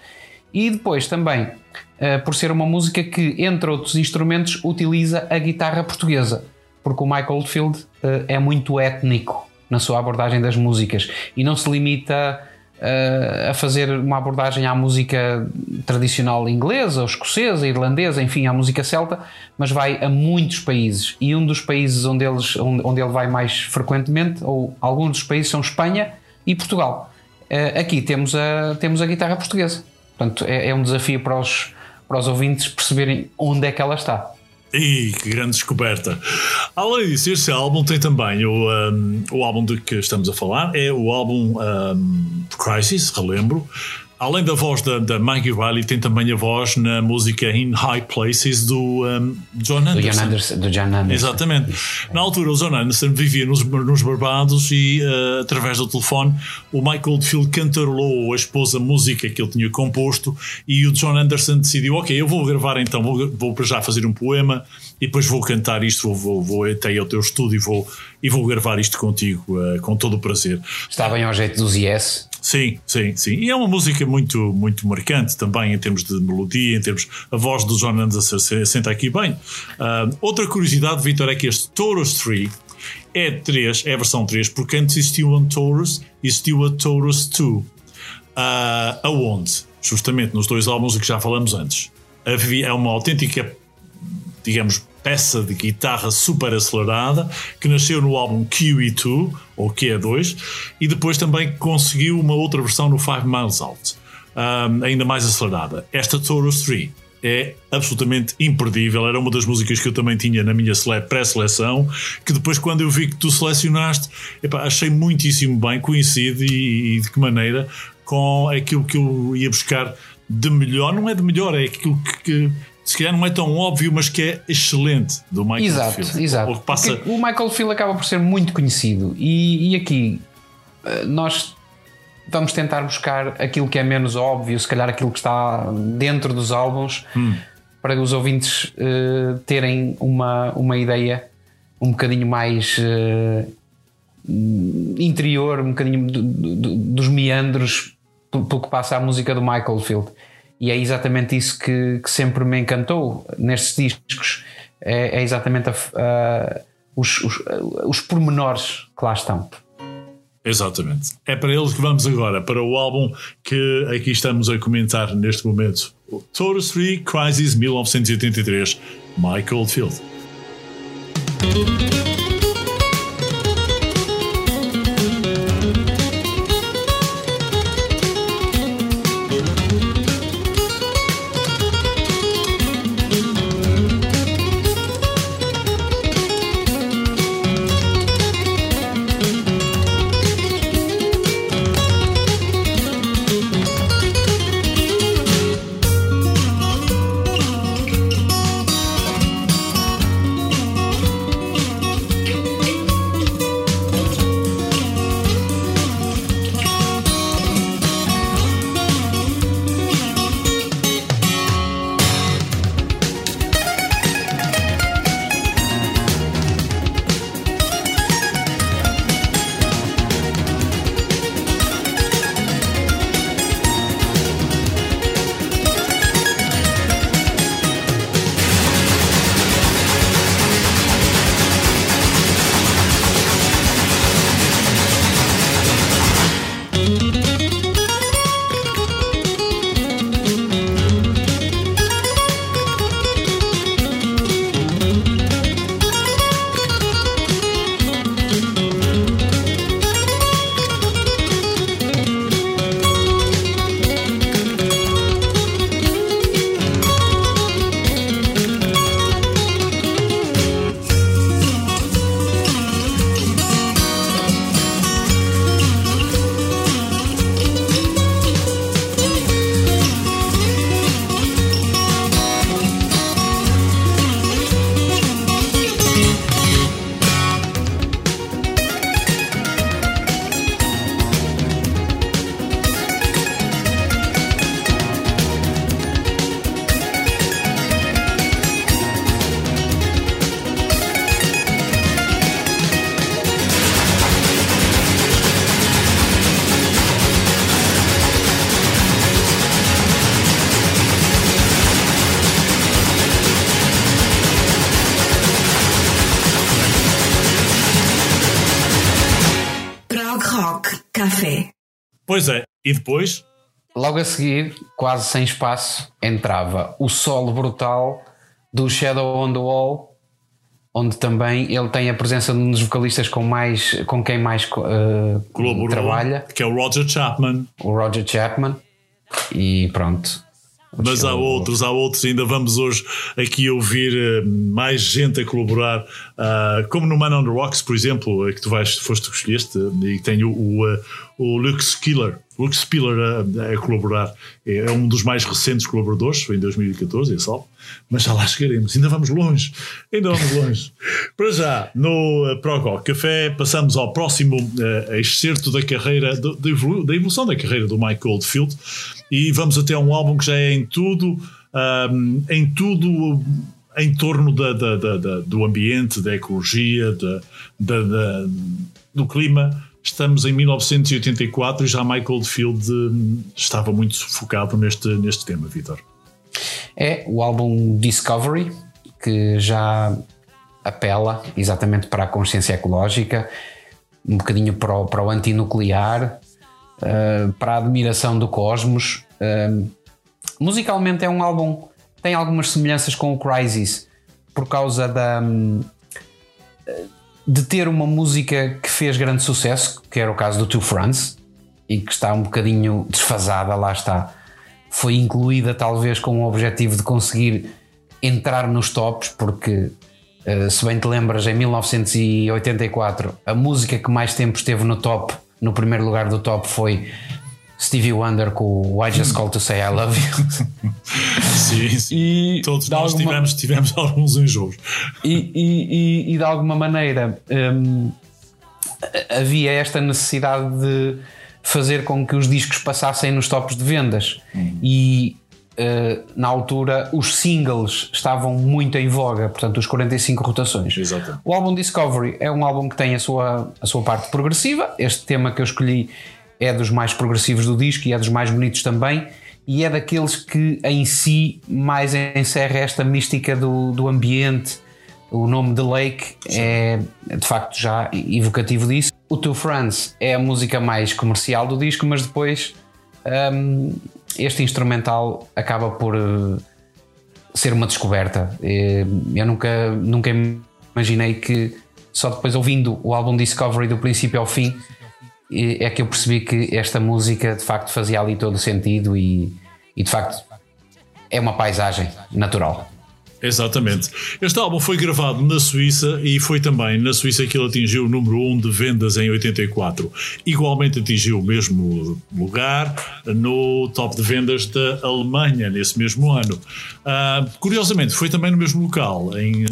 e depois também uh, por ser uma música que, entre outros instrumentos, utiliza a guitarra portuguesa, porque o Michael Oldfield uh, é muito étnico na sua abordagem das músicas e não se limita uh, a fazer uma abordagem à música tradicional inglesa, ou escocesa, irlandesa, enfim, à música celta, mas vai a muitos países. E um dos países onde, eles, onde ele vai mais frequentemente, ou alguns dos países, são Espanha e Portugal. Uh, aqui temos a, temos a guitarra portuguesa. Portanto, é, é, um desafio para os, para os ouvintes perceberem onde é que ela está. E que grande descoberta! Além disso, este álbum tem também o, um, o álbum de que estamos a falar, é o álbum um, Crisis, relembro, Além da voz da, da Maggie Riley, tem também a voz na música In High Places do um, John Anderson. Do John Anderson, do John Anderson. Exatamente. Na altura, o John Anderson vivia nos, nos Barbados e, uh, através do telefone, o Michael Oldfield cantarolou a esposa música que ele tinha composto e o John Anderson decidiu: Ok, eu vou gravar então, vou, vou para já fazer um poema e depois vou cantar isto, vou, vou, vou até ao teu estúdio e vou, e vou gravar isto contigo uh, com todo o prazer. Está bem ao jeito dos Yes. Sim, sim, sim. E é uma música muito, muito marcante também em termos de melodia, em termos. A voz do John Anderson senta aqui bem. Uh, outra curiosidade, Vitor, é que este Taurus 3 é 3, é a versão 3, porque antes existiu um Taurus e existiu a Taurus 2. Uh, ah, aonde? Justamente nos dois álbuns que já falamos antes. É uma autêntica, digamos, peça de guitarra super acelerada que nasceu no álbum QE2 ou QE2 e depois também conseguiu uma outra versão no Five Miles Out, um, ainda mais acelerada. Esta Taurus 3 é absolutamente imperdível. Era uma das músicas que eu também tinha na minha pré-seleção. Que depois, quando eu vi que tu selecionaste, achei muitíssimo bem, coincide e, e, de que maneira com aquilo que eu ia buscar de melhor. Não é de melhor, é aquilo que, que se calhar não é tão óbvio, mas que é excelente do Michael exato, Field. Exato, o, passa... o Michael Field acaba por ser muito conhecido e, e aqui eh, nós vamos tentar buscar aquilo que é menos óbvio, se calhar aquilo que está dentro dos álbuns, hum. para os ouvintes uh, terem uma, uma ideia um bocadinho mais uh, interior, um bocadinho do, do, dos meandros pelo que passa a música do Michael Field e é exatamente isso que, que sempre me encantou nestes discos. É, é exatamente a, a, os, os, os pormenores que lá estão. Exatamente. É para eles que vamos agora, para o álbum que aqui estamos a comentar neste momento. Taurus 3 Crisis 1983, Michael Field. Pois é, e depois Logo a seguir, quase sem espaço, entrava o solo brutal do Shadow on the Wall, onde também ele tem a presença de um dos vocalistas com, mais, com quem mais uh, trabalha, que é o Roger Chapman. o Roger Chapman. E pronto. Mas há outros, há outros, ainda vamos hoje aqui ouvir uh, mais gente a colaborar, uh, como no Man on the Rocks, por exemplo, que tu vais, foste que escolheste, e tem o, o, uh, o Luke Skiller, Luke Spiller a, a, colaborar. É, é, um dos mais recentes colaboradores, foi em 2014, é só. Mas já lá chegaremos, ainda vamos longe, ainda vamos longe. [laughs] Para já, no uh, Café, passamos ao próximo uh, excerto da carreira, do, da evolução da carreira do Mike Oldfield, e vamos até um álbum que já é em tudo, um, em tudo em torno da, da, da, do ambiente, da ecologia, do clima Estamos em 1984 e já Michael Oldfield hum, estava muito focado neste, neste tema, Vitor. É o álbum Discovery, que já apela exatamente para a consciência ecológica, um bocadinho para o, para o antinuclear, uh, para a admiração do cosmos. Uh, musicalmente é um álbum tem algumas semelhanças com o Crisis por causa da. Um, de ter uma música que fez grande sucesso, que era o caso do Two Fronts, e que está um bocadinho desfasada, lá está. Foi incluída talvez com o objetivo de conseguir entrar nos tops, porque eh, se bem te lembras, em 1984 a música que mais tempo esteve no top, no primeiro lugar do top, foi Stevie Wonder com o I Just Call to Say I Love You. [laughs] sim, sim. E Todos nós alguma... tivemos, tivemos alguns enjoos. E, e, e, e de alguma maneira hum, havia esta necessidade de fazer com que os discos passassem nos tops de vendas. Hum. E uh, na altura os singles estavam muito em voga, portanto, os 45 rotações. Exato. O álbum Discovery é um álbum que tem a sua, a sua parte progressiva. Este tema que eu escolhi é dos mais progressivos do disco e é dos mais bonitos também, e é daqueles que em si mais encerra esta mística do, do ambiente. O nome de Lake é de facto já evocativo disso. O Two Friends é a música mais comercial do disco, mas depois um, este instrumental acaba por uh, ser uma descoberta. Eu nunca, nunca imaginei que só depois ouvindo o álbum Discovery do princípio ao fim é que eu percebi que esta música de facto fazia ali todo o sentido e, e de facto é uma paisagem natural. Exatamente. Este álbum foi gravado na Suíça e foi também na Suíça que ele atingiu o número 1 de vendas em 84. Igualmente atingiu o mesmo lugar no top de vendas da Alemanha nesse mesmo ano. Uh, curiosamente, foi também no mesmo local, em,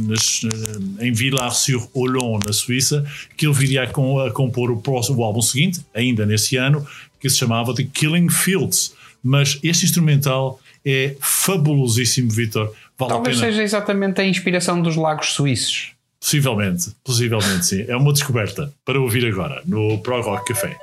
em Villars-sur-Olon, na Suíça, que ele viria a, com, a compor o, próximo, o álbum seguinte, ainda nesse ano, que se chamava The Killing Fields. Mas este instrumental é fabulosíssimo, Vitor Vale Talvez seja exatamente a inspiração dos lagos suíços. Possivelmente, possivelmente sim. É uma descoberta para ouvir agora no Pro Rock Café.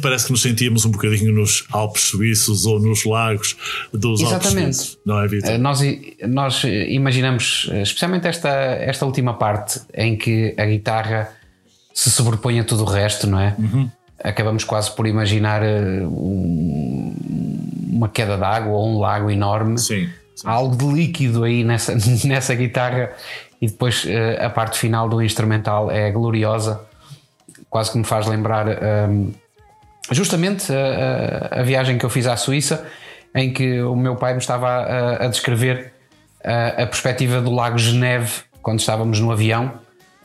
Parece que nos sentíamos um bocadinho nos Alpes suíços ou nos lagos dos Exatamente. Alpes suíços, não é, Vitor? Eh, Nós, nós imaginamos, eh, especialmente esta, esta última parte em que a guitarra se sobrepõe a tudo o resto, não é? Acabamos quase por imaginar eh, um- uma queda d'água ou um lago enorme. Sim. sim. Há algo de líquido aí nessa, [laughs] nessa guitarra e depois a parte final do instrumental é gloriosa, quase que me faz lembrar hum, justamente a, a- a viagem que eu fiz à Suíça, em que o meu pai me estava a, a descrever a, perspectiva do Lago Geneve quando estávamos no avião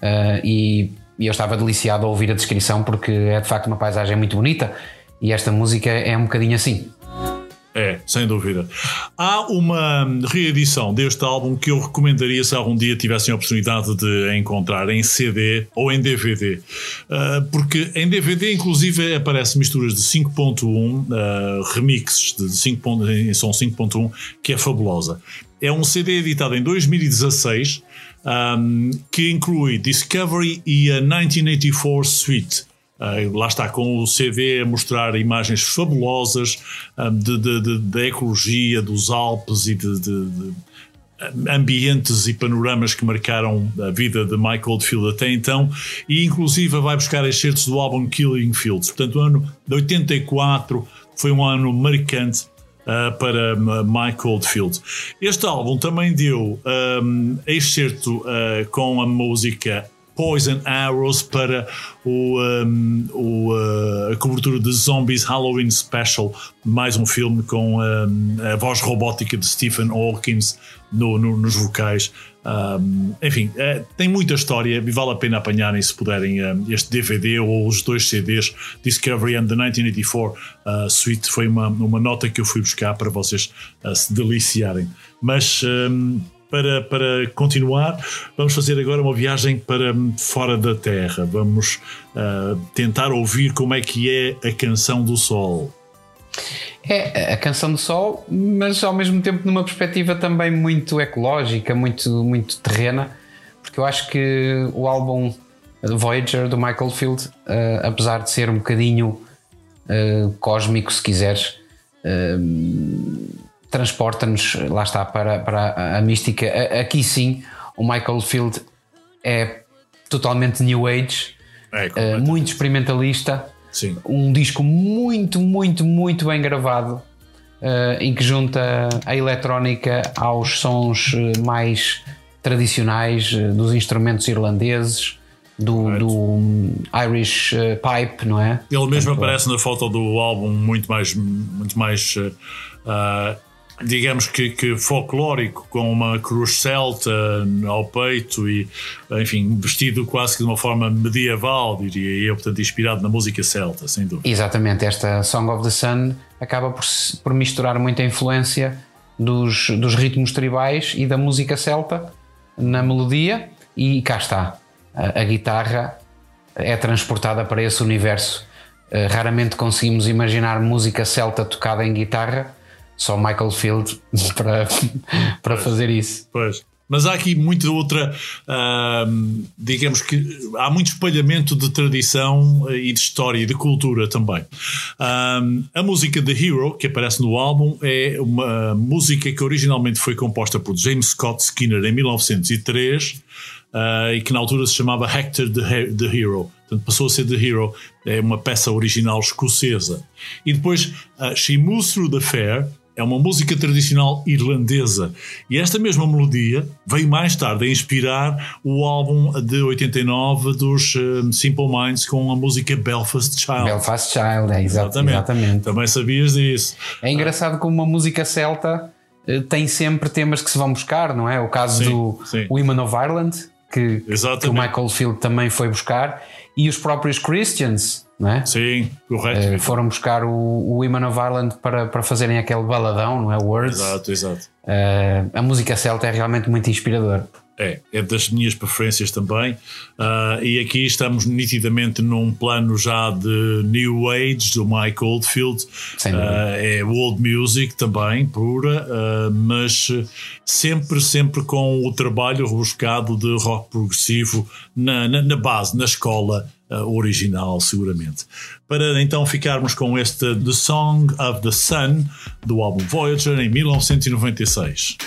eh, e, e eu estava deliciado a ouvir a descrição porque é de facto uma paisagem muito bonita e esta música é um bocadinho assim. É, sem dúvida. Há uma reedição deste álbum que eu recomendaria se algum dia tivessem a oportunidade de encontrar em CD ou em DVD. Uh, porque em DVD, inclusive, aparece misturas de 5.1, uh, remixes de 5. em som 5.1, que é fabulosa. É um CD editado em 2016 um, que inclui Discovery e a 1984 Suite. Uh, lá está, com o CD a mostrar imagens fabulosas um, de, de- de- da ecologia dos Alpes e de, um, ambientes e panoramas que marcaram a vida de Mike Oldfield até então, e inclusive vai buscar excertos do álbum Killing Fields. Portanto, o ano de 84 foi um ano marcante uh, para Mike Oldfield. Este álbum também deu um, excerto uh, com a música Poison Arrows para o, um, o, uh, a cobertura de Zombies Halloween Special, mais um filme com um, a voz robótica de Stephen Hawkins no- no- nos vocais. Um, enfim, eh, tem muita história e vale a pena apanharem se puderem este DVD ou os dois CDs Discovery and the 1984 uh, Suite. Foi uma, uma nota que eu fui buscar para vocês uh, se deliciarem. Mas. um, para, para continuar, vamos fazer agora uma viagem para fora da Terra. Vamos ah, tentar ouvir como é que é a canção do Sol. É a canção do sol, mas ao mesmo tempo numa perspectiva também muito ecológica, muito, muito terrena, porque eu acho que o álbum Voyager do Michael Field, eh, apesar de ser um bocadinho eh, cósmico, se quiseres, eh, transporta-nos, lá está, para, para a, mística. A- Aqui sim, o Michael Field é totalmente New Age, É, eh, muito experimentalista Sim. um disco muito, muito, muito bem gravado, eh, em que junta a eletrónica aos sons eh, mais tradicionais dos instrumentos irlandeses, do, do hum, Irish Pipe, não é? Ele mesmo Portanto, aparece na foto do álbum muito mais, muito mais digamos que, que folclórico, com uma cruz celta ao peito e, enfim, vestido quase que de uma forma medieval, diria eu, portanto, inspirado na música celta, sem dúvida. Exatamente, esta Song of the Sun acaba por, por misturar muita influência dos, dos ritmos tribais e da música celta na melodia, e cá está. A, a guitarra é transportada para esse universo. Eh, Raramente conseguimos imaginar música celta tocada em guitarra, só Michael Field [laughs] para, para fazer isso. Pois. Mas há aqui muita outra, digamos que há muito espalhamento de tradição eh, e de história e de cultura também. A música The Hero, que aparece no álbum, é uma música que originalmente foi composta por James Scott Skinner em 1903 ah, e que na altura se chamava Hector the, He- the Hero. Portanto, passou a ser The Hero, é uma peça original escocesa. E depois, uh, She Moves Through the Fair é uma música tradicional irlandesa. E esta mesma melodia veio mais tarde a inspirar o álbum de 89 dos um, Simple Minds com a música Belfast Child. Belfast Child, é exa- exatamente. Também sabias disso. É engraçado como uma música celta eh, tem sempre temas que se vão buscar, não é? O caso Sim, do sim. Women of Ireland, que, que o Exatamente. Michael Field também foi buscar, e os próprios Christians, não é? Sim, correto. Eh, foram buscar o, o Women of Ireland para, para fazerem aquele baladão, não é? Words. Exato, exato. Eh, a música celta é realmente muito inspiradora. É, é das minhas preferências também. Ah, e aqui estamos nitidamente num plano já de New Age do Mike Oldfield. Ah, é old music também, pura, ah, mas sempre, sempre com o trabalho rebuscado de rock progressivo na, na, na base, na escola uh, original, seguramente. Para então ficarmos com este The Song of the Sun do álbum Voyager em 1996.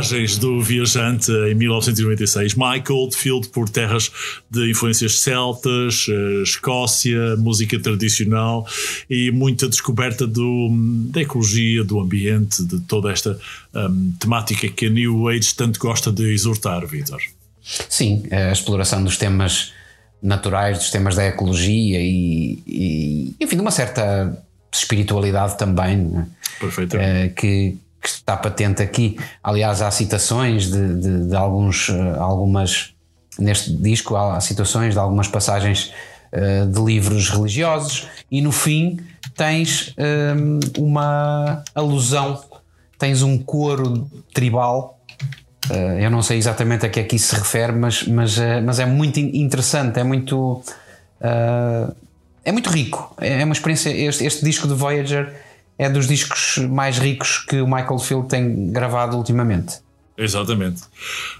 Viagens do viajante em 1996. Michael Oldfield por terras de influências celtas, eh, Escócia, música tradicional e muita descoberta do, da ecologia, do ambiente, de toda esta um, temática que a New Age tanto gosta de exortar, Vitor. Sim, a exploração dos temas naturais, dos temas da ecologia e, e enfim, de uma certa espiritualidade também. Perfeito. Uh, que que está patente aqui. Aliás, há citações de, de, de alguns, eh, algumas, neste disco, há citações de algumas passagens uh, de livros religiosos, e no fim tens um, uma alusão, tens um coro tribal. Uh, eu não sei exatamente a que é que isso se refere, mas, mas, uh, mas é muito interessante, é muito. é muito rico. É uma experiência. Este, este disco de Voyager é dos discos mais ricos que o Michael Field tem gravado ultimamente. Exatamente.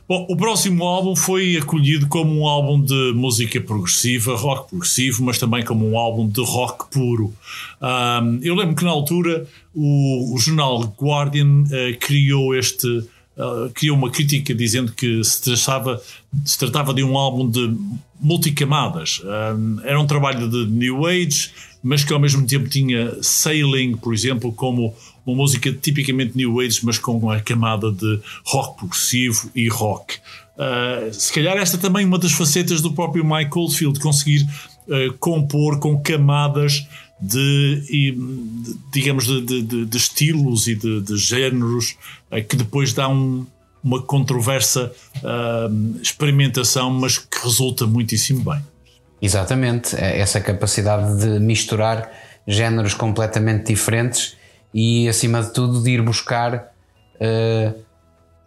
Bom, o próximo álbum foi acolhido como um álbum de música progressiva, rock progressivo, mas também como um álbum de rock puro. Um, eu lembro que na altura o, o jornal Guardian uh, criou este. Uh, criou uma crítica dizendo que se tratava, se tratava de um álbum de multicamadas. Um, era um trabalho de New Age, mas que ao mesmo tempo tinha Sailing, por exemplo, como uma música tipicamente New Age, mas com uma camada de rock progressivo e rock. Uh, se calhar esta também é uma das facetas do próprio Mike Oldfield, conseguir uh, compor com camadas de, de digamos, de, de, de, estilos e de, géneros uh, que depois dá um, uma controversa experimentação, mas que resulta muitíssimo bem. Exatamente, é essa capacidade de misturar géneros completamente diferentes e, acima de tudo, de ir buscar uh,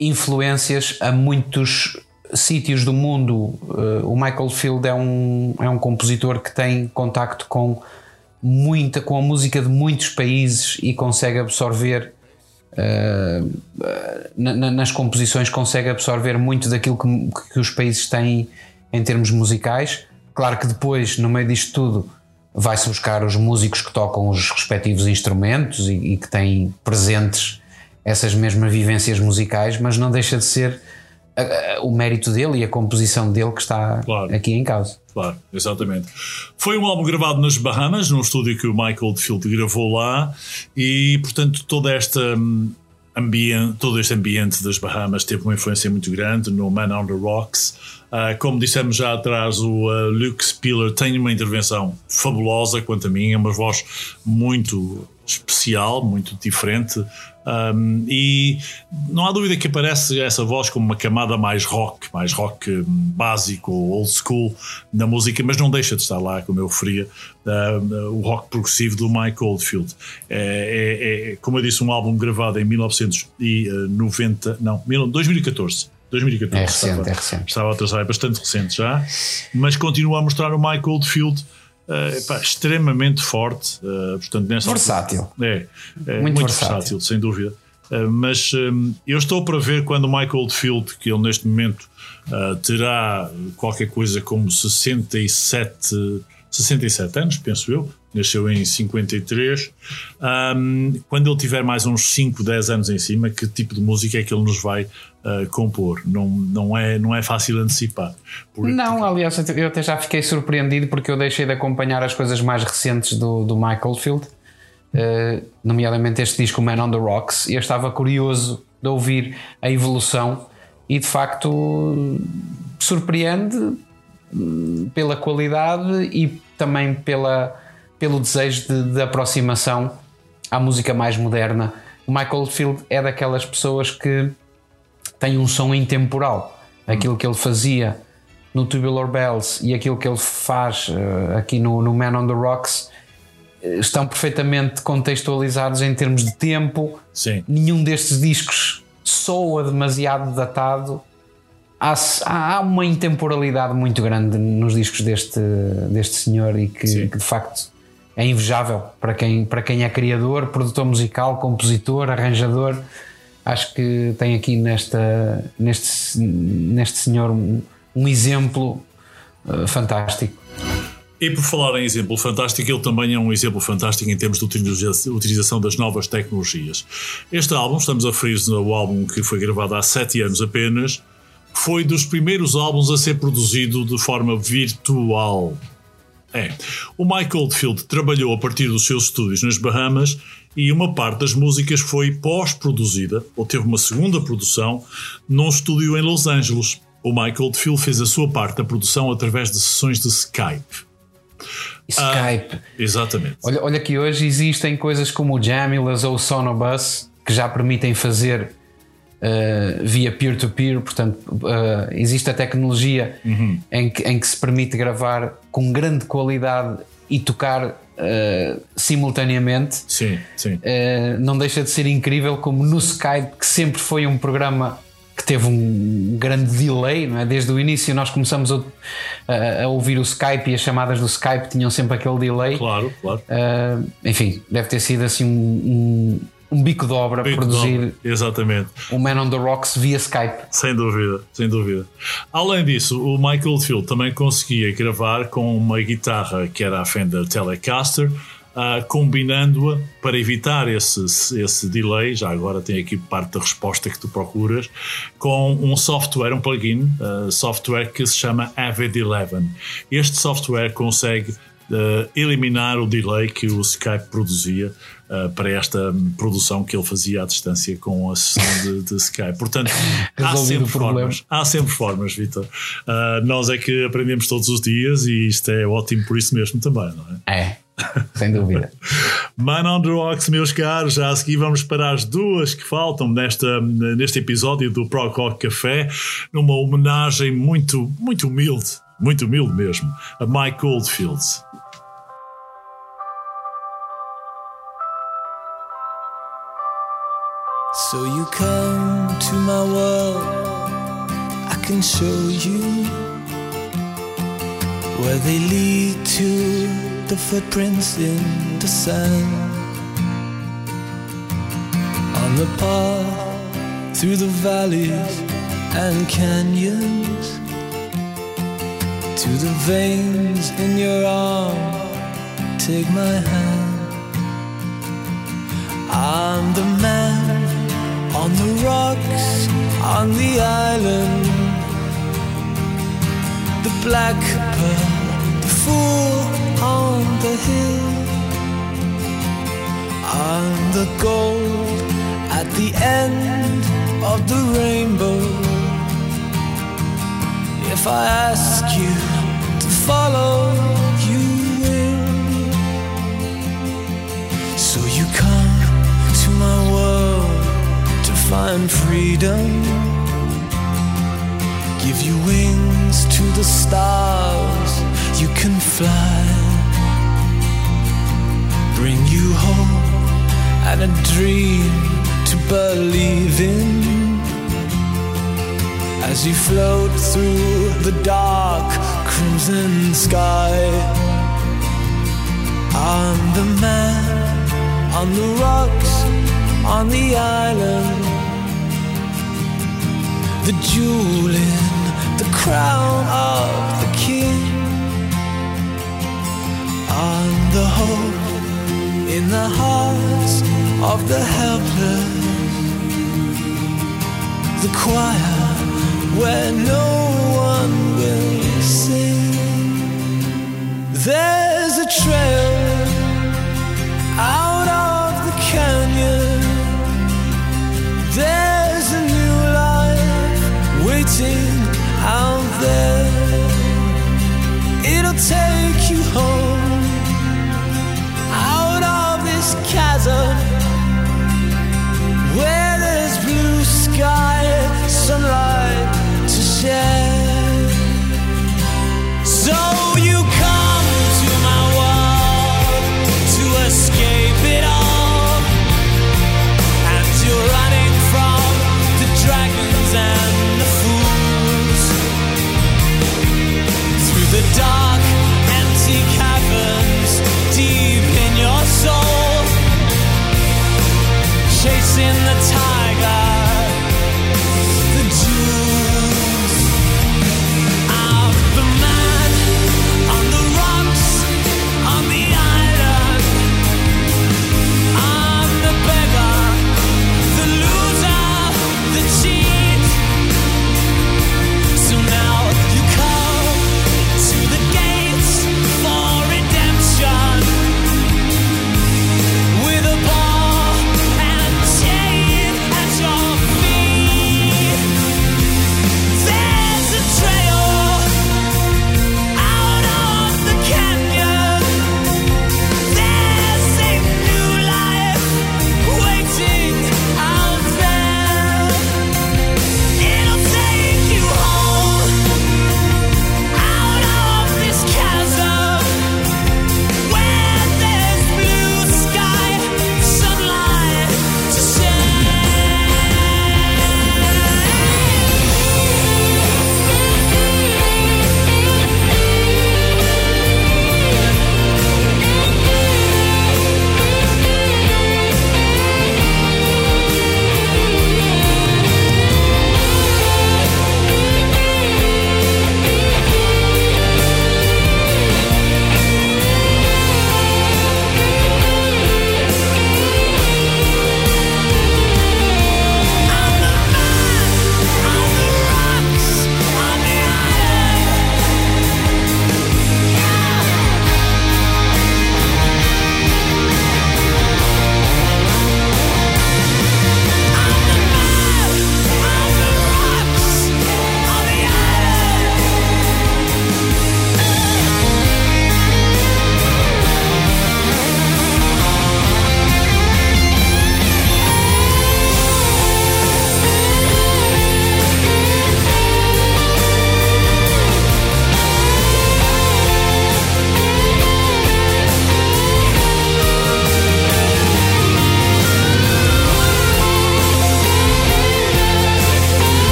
influências a muitos sítios do mundo. Uh, o Michael Field é um, é um compositor que tem contacto com muita com a música de muitos países e consegue absorver uh, na, nas composições consegue absorver muito daquilo que, que os países têm em termos musicais Claro que depois, no meio disto tudo, vai-se buscar os músicos que tocam os respectivos instrumentos e, e, que têm presentes essas mesmas vivências musicais, mas não deixa de ser a, a, o mérito dele e a composição dele que está claro. aqui em causa. Claro, exatamente. Foi um álbum gravado nas Bahamas, num estúdio que o Michael Field gravou lá, e portanto toda esta hum, ambiente, todo este ambiente das Bahamas teve uma influência muito grande no Man on the Rocks. Uh, como dissemos já atrás, o uh, Luke Spiller tem uma intervenção fabulosa, quanto a mim, é uma voz muito especial, muito diferente. Um, e não há dúvida que aparece essa voz como uma camada mais rock, mais rock hum, básico, old school na música, mas não deixa de estar lá, como eu referia, uh, o rock progressivo do Mike Oldfield. É, é, é, como eu disse, um álbum gravado em 1990, não, 2014. 2014. É recente, estava, é recente. Estava a atrasar, é bastante recente já, mas continua a mostrar o Mike Oldfield Uh, pá, extremamente forte. Uh, portanto, nessa versátil. Altura, é, é, muito, muito versátil. versátil. sem dúvida. Uh, mas um, eu estou para ver quando o Michael Oldfield, que ele neste momento terá qualquer coisa como 67, 67 anos, penso eu, nasceu em 53. Um, quando ele tiver mais uns 5, 10 anos em cima, que tipo de música é que ele nos vai uh, compor? Não, não, é, não é fácil antecipar. Por, não, aliás, eu até já fiquei surpreendido porque eu deixei de acompanhar as coisas mais recentes do, do Michael Field, uh, nomeadamente este disco Man on the Rocks, e eu estava curioso de ouvir a evolução e de facto surpreende hum, pela qualidade e também pela pelo desejo de, de aproximação à música mais moderna. O Michael Field é daquelas pessoas que tem um som intemporal. Aquilo que ele fazia no Tubular Bells e aquilo que ele faz uh, aqui no, no Man on the Rocks uh, estão perfeitamente contextualizados em termos de tempo. Sim. Nenhum destes discos soa demasiado datado. Há, há, uma intemporalidade muito grande nos discos deste, deste senhor e que, que de facto é invejável para quem, para quem é criador, produtor musical, compositor, arranjador. Acho que tem aqui nesta, neste, neste senhor um, um exemplo uh, fantástico. E por falar em exemplo fantástico, ele também é um exemplo fantástico em termos de utilização das novas tecnologias. Este álbum, estamos a referir ao álbum que foi gravado há sete anos apenas, foi dos primeiros álbuns a ser produzido de forma virtual. É. O Mike Oldfield trabalhou a partir dos seus estúdios nas Bahamas e uma parte das músicas foi pós-produzida, ou teve uma segunda produção, num estúdio em Los Angeles. O Mike Oldfield fez a sua parte da produção através de sessões de Skype. Skype. Ah, exatamente. Olha, olha que hoje existem coisas como o Jamulus ou o Sonobus que já permitem fazer uh, via peer-to-peer, portanto, uh, existe a tecnologia uhum. em, que, em que se permite gravar com grande qualidade e tocar uh, simultaneamente. Sim, sim. não deixa de ser incrível como no Skype, que sempre foi um programa que teve um grande delay, não é? Desde o início nós começamos a, a, a, ouvir o Skype e as chamadas do Skype tinham sempre aquele delay. Claro, claro. Uh, enfim, deve ter sido assim um, um, bico de obra bico produzir de obra. Exatamente. o Man on the Rocks via Skype. Sem dúvida, sem dúvida. Além disso, o Michael Field também conseguia gravar com uma guitarra que era a Fender Telecaster uh, combinando-a para evitar esse, esse delay. Já agora tem aqui parte da resposta que tu procuras, com um software, um plugin, uh, software que se chama Avid 11. Este software consegue uh, eliminar o delay que o Skype produzia uh, para esta produção que ele fazia à distância com a sessão de, de Skype. Portanto, [laughs] há sempre, formas, há sempre formas, Vitor. Uh, nós é que aprendemos todos os dias e isto é ótimo por isso mesmo também, não é? É. Sem dúvida. [laughs] Man on the Rocks, meus caros, já a seguir vamos para as duas que faltam nesta, neste episódio do Pro Rock Café, numa homenagem muito, muito humilde, muito humilde mesmo, a Mike Oldfield. So you come to my world, I can show you where they lead to the footprints in the sand on the path through the valleys and canyons to the veins in your arm. Take my hand. I'm the man on the rocks on the island, the black pearl, the fool on the hill. I'm the gold at the end of the rainbow. If I ask you to follow, you will. So you come to my world find freedom. Give you wings to the stars, you can fly bring you hope and a dream to believe in as you float through the dark crimson sky. I'm the man on the rocks on the island, the jewel in the crown of the king. I'm the hope in the hearts of the helpless. The choir where no one will sing. There's a trail out of the canyon. There. It'll take you home out of this chasm where there's blue sky, sunlight to share.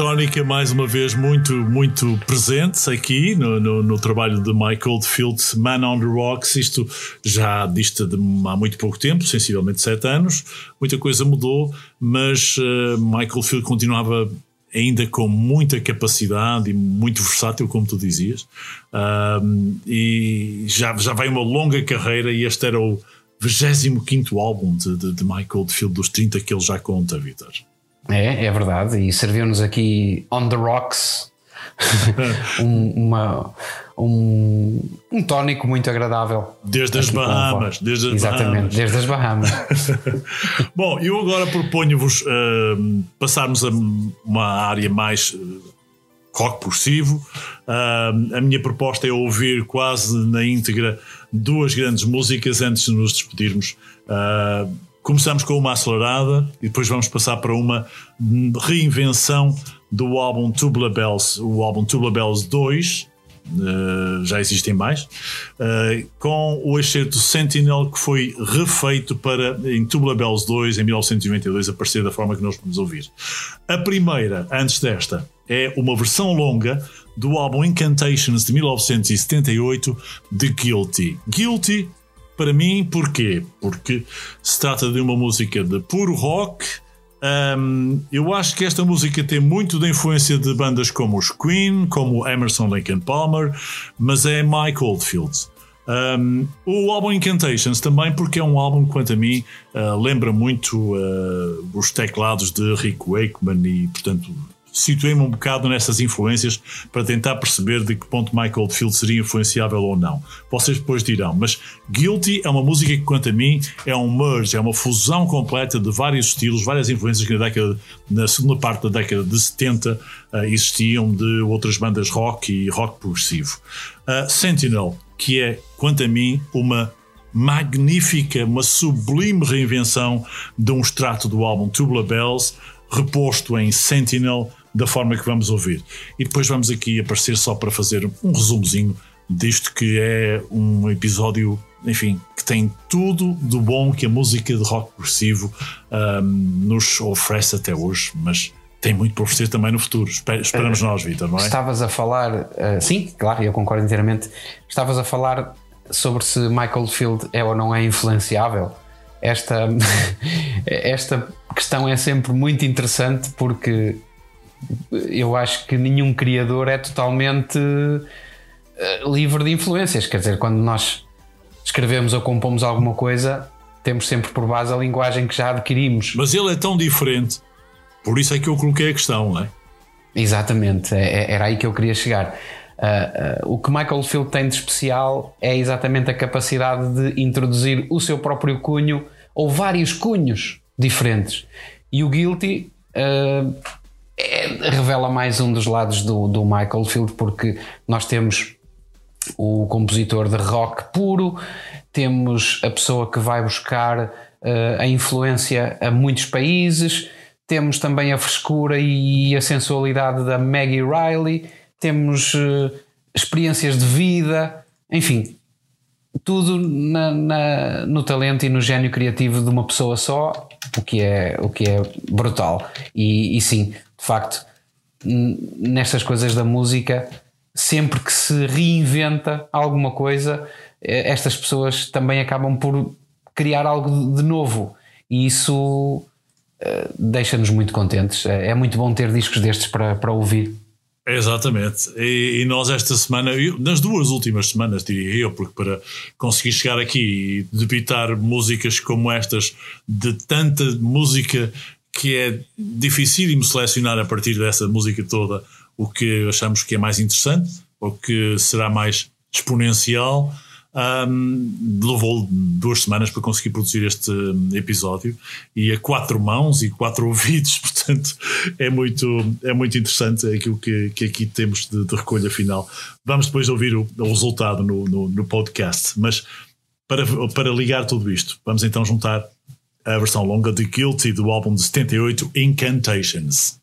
Eletrónica, mais uma vez, muito, muito presente aqui no, no, no trabalho de Mike Oldfield, Man on the Rocks. Isto já dista de há muito pouco tempo, sensivelmente sete anos. Muita coisa mudou, mas uh, Mike Oldfield continuava ainda com muita capacidade e muito versátil, como tu dizias. E já, já vai uma longa carreira e este era o 25 álbum de, de, de Mike dos 30 que ele já conta, Vitor. É, é verdade. E serviu-nos aqui On the Rocks [laughs] um, uma, um, um tónico muito agradável. Desde as Bahamas. Desde as Exatamente, Bahamas. desde as Bahamas. [laughs] Bom, eu agora proponho-vos uh, passarmos a uma área mais uh, rock progressivo. Uh, a minha proposta é ouvir quase na íntegra duas grandes músicas antes de nos despedirmos. Uh, Começamos com uma acelerada e depois vamos passar para uma reinvenção do álbum Tubular Bells, o álbum Tubular Bells 2. Uh, já existem mais, uh, com o excerto Sentinel que foi refeito para em Tubular Bells 2 em 1992 aparecer da forma que nós vamos ouvir. A primeira, antes desta, é uma versão longa do álbum Incantations de 1978 de Guilty. Guilty para mim, porquê? Porque se trata de uma música de puro rock. Um, eu acho que esta música tem muito da influência de bandas como os Queen, como Emerson Lake Palmer, mas é Mike Oldfield. Um, o álbum Incantations também, porque é um álbum que, quanto a mim, uh, lembra muito uh, os teclados de Rick Wakeman e, portanto, situei-me um bocado nessas influências para tentar perceber de que ponto Michael Field seria influenciável ou não. Vocês depois dirão, mas Guilty é uma música que, quanto a mim, é um merge, é uma fusão completa de vários estilos, várias influências que na, década, na segunda parte da década de 70 uh, existiam de outras bandas rock e rock progressivo. Uh, Sentinel, que é, quanto a mim, uma magnífica, uma sublime reinvenção de um extrato do álbum Tubular Bells, reposto em Sentinel da forma que vamos ouvir. E depois vamos aqui aparecer só para fazer um resumozinho disto que é um episódio, enfim, que tem tudo do bom que a música de rock progressivo um, nos oferece até hoje, mas tem muito para oferecer também no futuro. Esperamos uh, nós, Vitor, não é? Estavas a falar, uh, sim, claro, eu concordo inteiramente. Estavas a falar sobre se Michael Field é ou não é influenciável. Esta, [laughs] esta questão é sempre muito interessante porque eu acho que nenhum criador é totalmente eh, livre de influências. Quer dizer, quando nós escrevemos ou compomos alguma coisa, temos sempre por base a linguagem que já adquirimos. Mas ele é tão diferente, por isso é que eu coloquei a questão, não é? Exatamente, é, é, era aí que eu queria chegar. Uh, uh, o que Michael Field tem de especial é exatamente a capacidade de introduzir o seu próprio cunho ou vários cunhos diferentes. E o Guilty uh, é, revela mais um dos lados do, do Michael Field, porque nós temos o compositor de rock puro, temos a pessoa que vai buscar uh, a influência a muitos países, temos também a frescura e a sensualidade da Maggie Riley, temos uh, experiências de vida, enfim, tudo na, na, no talento e no gênio criativo de uma pessoa só, o que é, o que é brutal. E, e sim, de facto, nestas coisas da música, sempre que se reinventa alguma coisa, eh, estas pessoas também acabam por criar algo de novo. E isso uh, deixa-nos muito contentes. É, é muito bom ter discos destes para, para ouvir. Exatamente. E, e, nós esta semana, eu, nas duas últimas semanas, diria eu, porque para conseguir chegar aqui e debitar músicas como estas, de tanta música que é dificílimo selecionar a partir dessa música toda o que achamos que é mais interessante ou que será mais exponencial. Um, levou duas semanas para conseguir produzir este episódio e a quatro mãos e quatro [laughs] ouvidos, portanto é muito, é muito interessante aquilo que, que aqui temos de, de recolha final. Vamos depois ouvir o, o resultado no, no, no, podcast, mas para, para ligar tudo isto, vamos então juntar a versão longa de Guilty do álbum de 78 Incantations.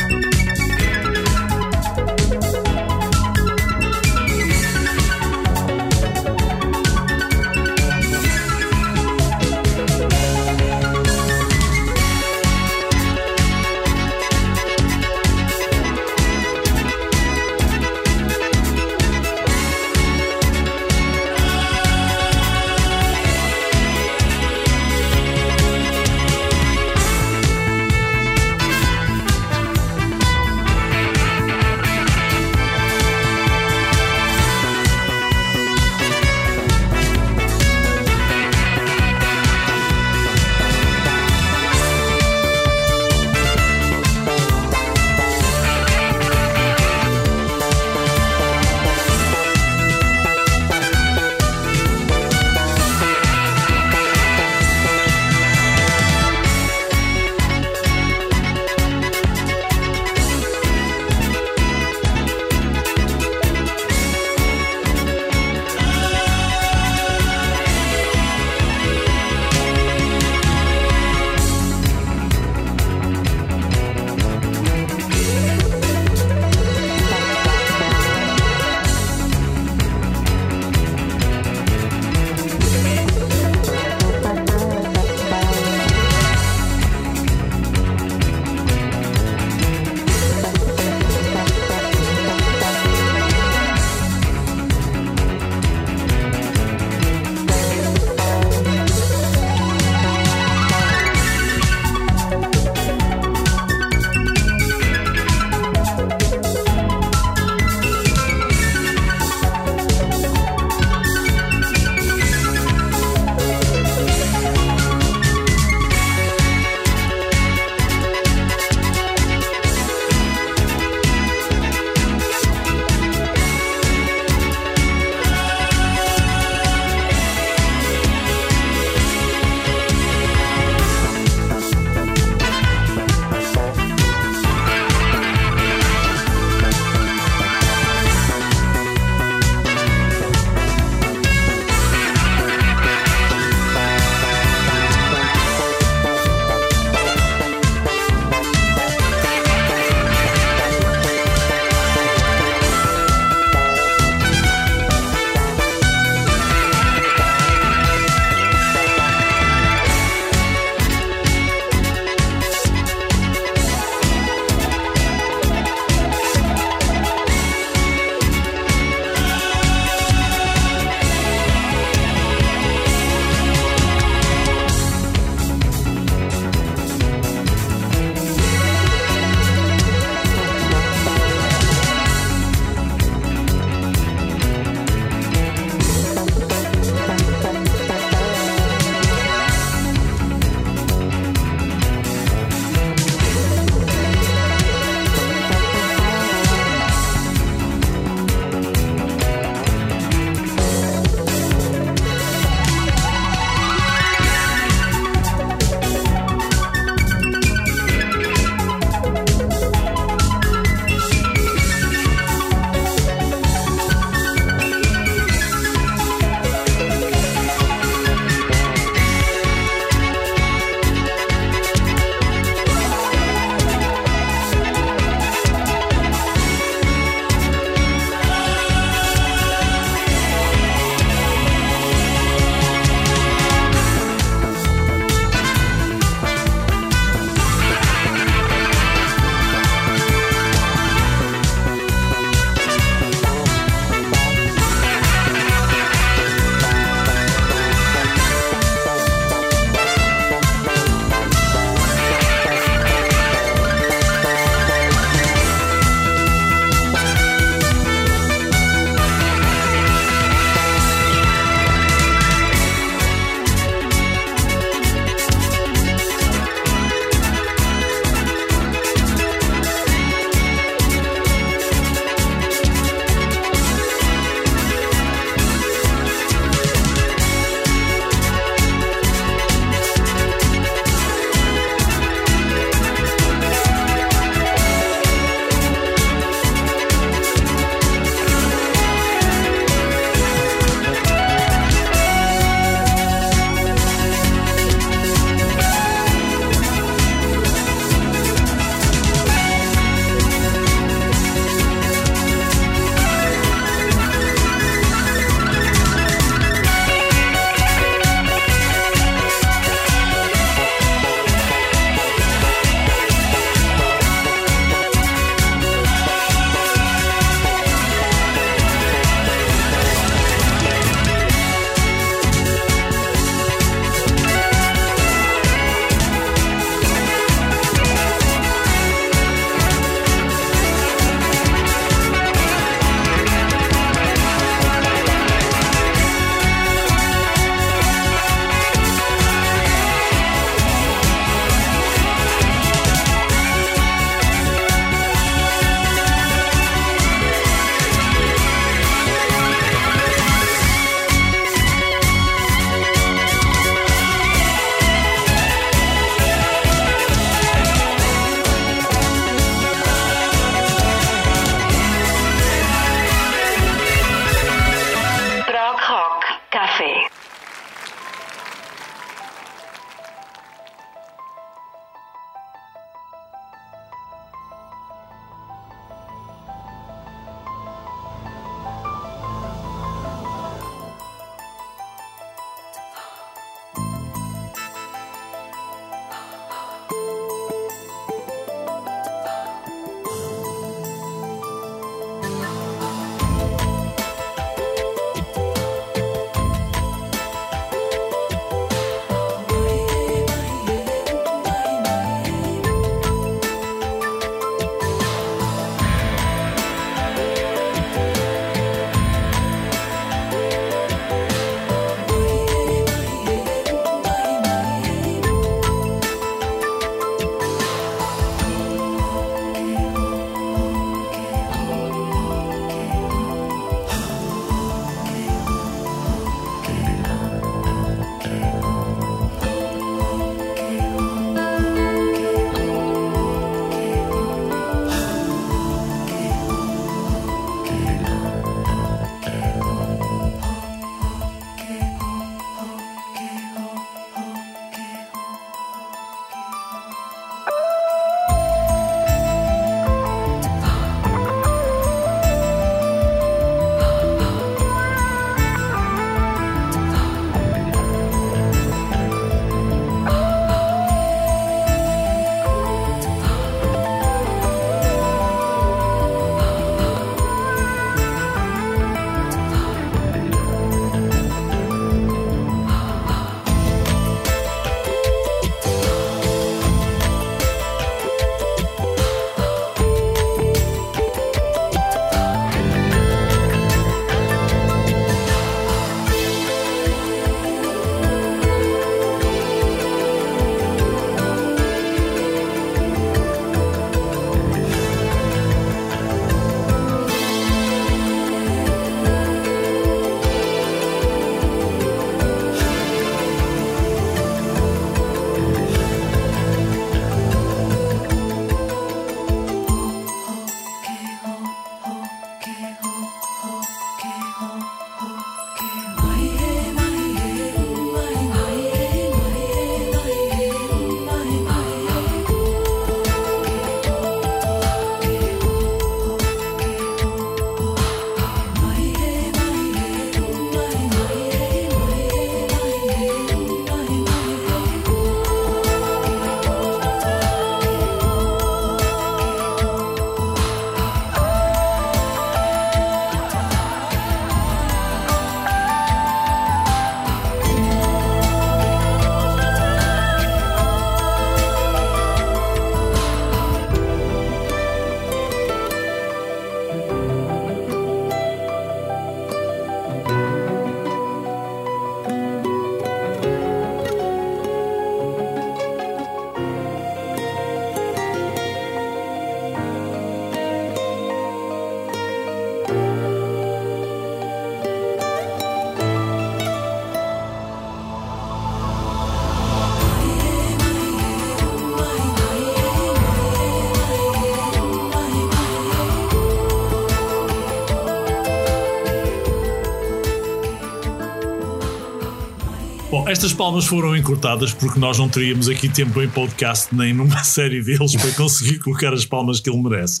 Estas palmas foram encurtadas porque nós não teríamos aqui tempo em podcast nem numa [laughs] série deles para conseguir colocar as palmas que ele merece.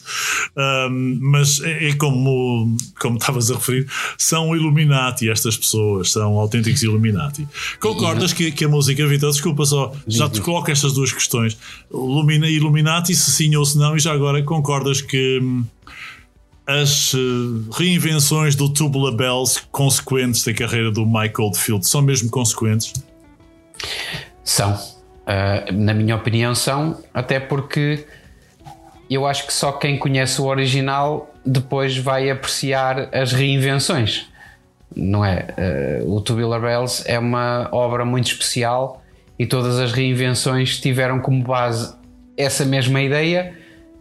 Um, mas é, é, como, como estavas a referir, são Illuminati estas pessoas, são autênticos Illuminati. Concordas que, que a música, Vitor, desculpa só, já te coloco estas duas questões. Illumina, Illuminati, se sim ou se não, e já agora concordas que hum, as uh, reinvenções do Tubular Bells consequentes da carreira do Mike Oldfield são mesmo consequentes? São. Uh, na minha opinião, são, até porque eu acho que só quem conhece o original depois vai apreciar as reinvenções. Não é? Uh, o Tubular Bells é uma obra muito especial e todas as reinvenções tiveram como base essa mesma ideia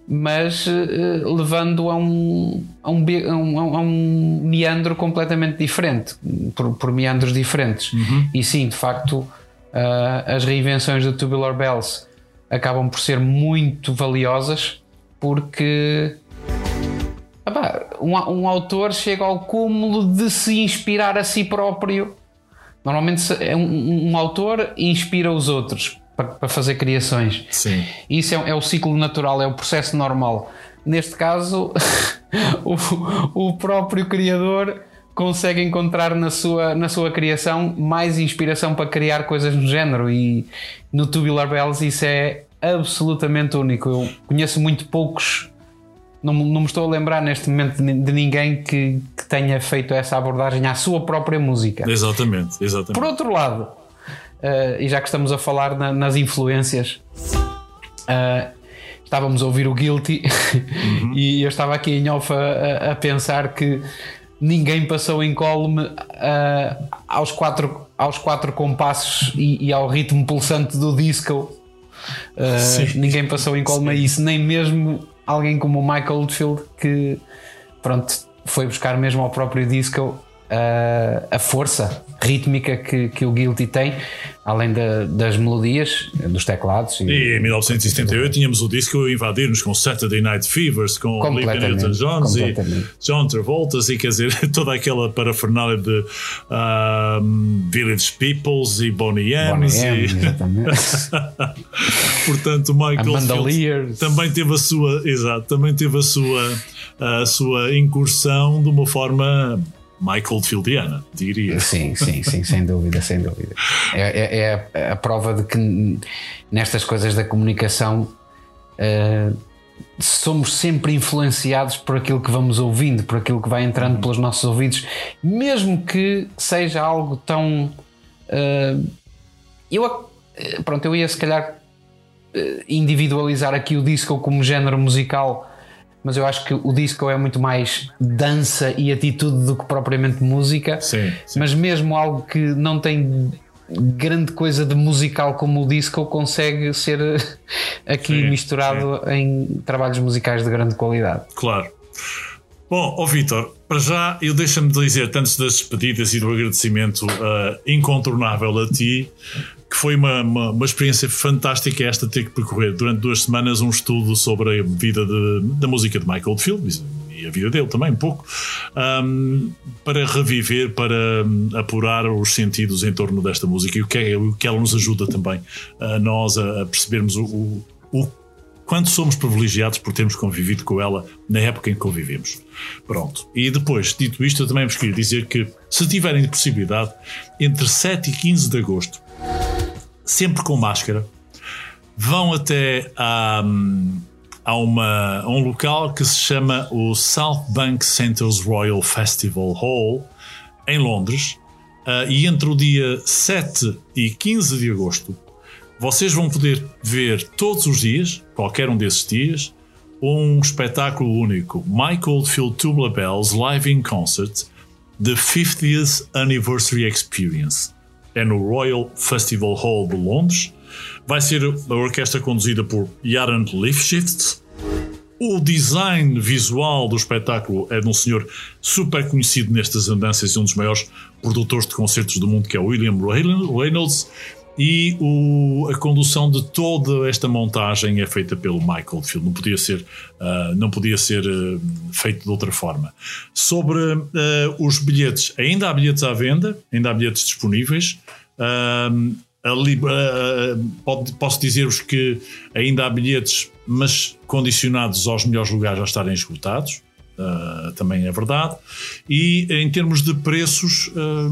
mas uh, levando a um, a um, a, um, a, um, meandro completamente diferente, por, por meandros diferentes. Uhum. E sim, de facto, uh, as reinvenções do Tubular Bells acabam por ser muito valiosas porque um, um autor chega ao cúmulo de se inspirar a si próprio Normalmente é um, um autor inspira os outros para, fazer criações. Sim. Isso é, é, o ciclo natural, é o processo normal. Neste caso, [laughs] o, o próprio criador consegue encontrar na sua, na sua criação mais inspiração para criar coisas no género e no Tubular Bells isso é absolutamente único. Eu conheço muito poucos, não, não me estou a lembrar neste momento de, de ninguém que, que, tenha feito essa abordagem à sua própria música. Exatamente, exatamente. Por outro lado, uh, e já que estamos a falar na, nas influências, uh, estávamos a ouvir o Guilty [laughs] uhum. e eu estava aqui em off a, a pensar que ninguém passou incólume uh, aos, quatro, aos quatro compassos e, e, ao ritmo pulsante do disco. Uh, ninguém passou incólume a isso, nem mesmo alguém como o Michael Oldfield que pronto, foi buscar mesmo ao próprio disco uh, a força rítmica que, que o Guilty tem, além da, das melodias, dos teclados. E, e em 1978 tínhamos o disco invadir-nos com Saturday Night Fevers, com Olivia Newton-Jones e John Travolta, e quer dizer, [laughs] toda aquela parafernália de uh, Village Peoples e Bonnie M. [laughs] Portanto, Michael também teve a sua, exato, também teve a sua, a sua incursão de uma forma Michael Fieldiana, diria. Sim, sim, sim, sem dúvida, sem dúvida. É, é, é, a prova de que nestas coisas da comunicação uh, somos sempre influenciados por aquilo que vamos ouvindo, por aquilo que vai entrando pelos nossos ouvidos, mesmo que seja algo tão. Uh, eu, pronto, eu ia se calhar individualizar aqui o disco como género musical mas eu acho que o disco é muito mais dança e atitude do que propriamente música. Sim, sim. Mas mesmo algo que não tem grande coisa de musical como o disco consegue ser [laughs] aqui sim, misturado sim. em trabalhos musicais de grande qualidade. Claro. Bom, oh Vitor, para já eu deixa-me dizer, antes das despedidas e do agradecimento uh, incontornável a ti, que foi uma, uma, uma, experiência fantástica esta ter que percorrer durante duas semanas um estudo sobre a vida de, da música de Michael Oldfield e a vida dele também um pouco um, para reviver, para apurar os sentidos em torno desta música e o que, é, o que ela nos ajuda também a nós a, a percebermos o, o, o quanto somos privilegiados por termos convivido com ela na época em que convivemos. Pronto. E depois, dito isto, eu também vos queria dizer que, se tiverem possibilidade, entre 7 e 15 de agosto, sempre com máscara, vão até a, a, uma, a um local que se chama o South Bank Centers Royal Festival Hall, em Londres, uh, e entre o dia 7 e 15 de agosto, vocês vão poder ver todos os dias, qualquer um desses dias, um espetáculo único, Michael Field Tubular Bells Live in Concert, The 50th Anniversary Experience é no Royal Festival Hall de Londres. Vai ser a orquestra conduzida por Jaron Lifshitz. O design visual do espetáculo é de um senhor super conhecido nestas andanças e um dos maiores produtores de concertos do mundo, que é William Reynolds. E o, a condução de toda esta montagem é feita pelo Michael Field. Não podia ser, uh, não podia ser uh, feito de outra forma. Sobre uh, os bilhetes, ainda há bilhetes à venda, ainda há bilhetes disponíveis. Pode, posso dizer-vos que ainda há bilhetes, mas condicionados aos melhores lugares a estarem esgotados. Uh, também é verdade. E em termos de preços, uh,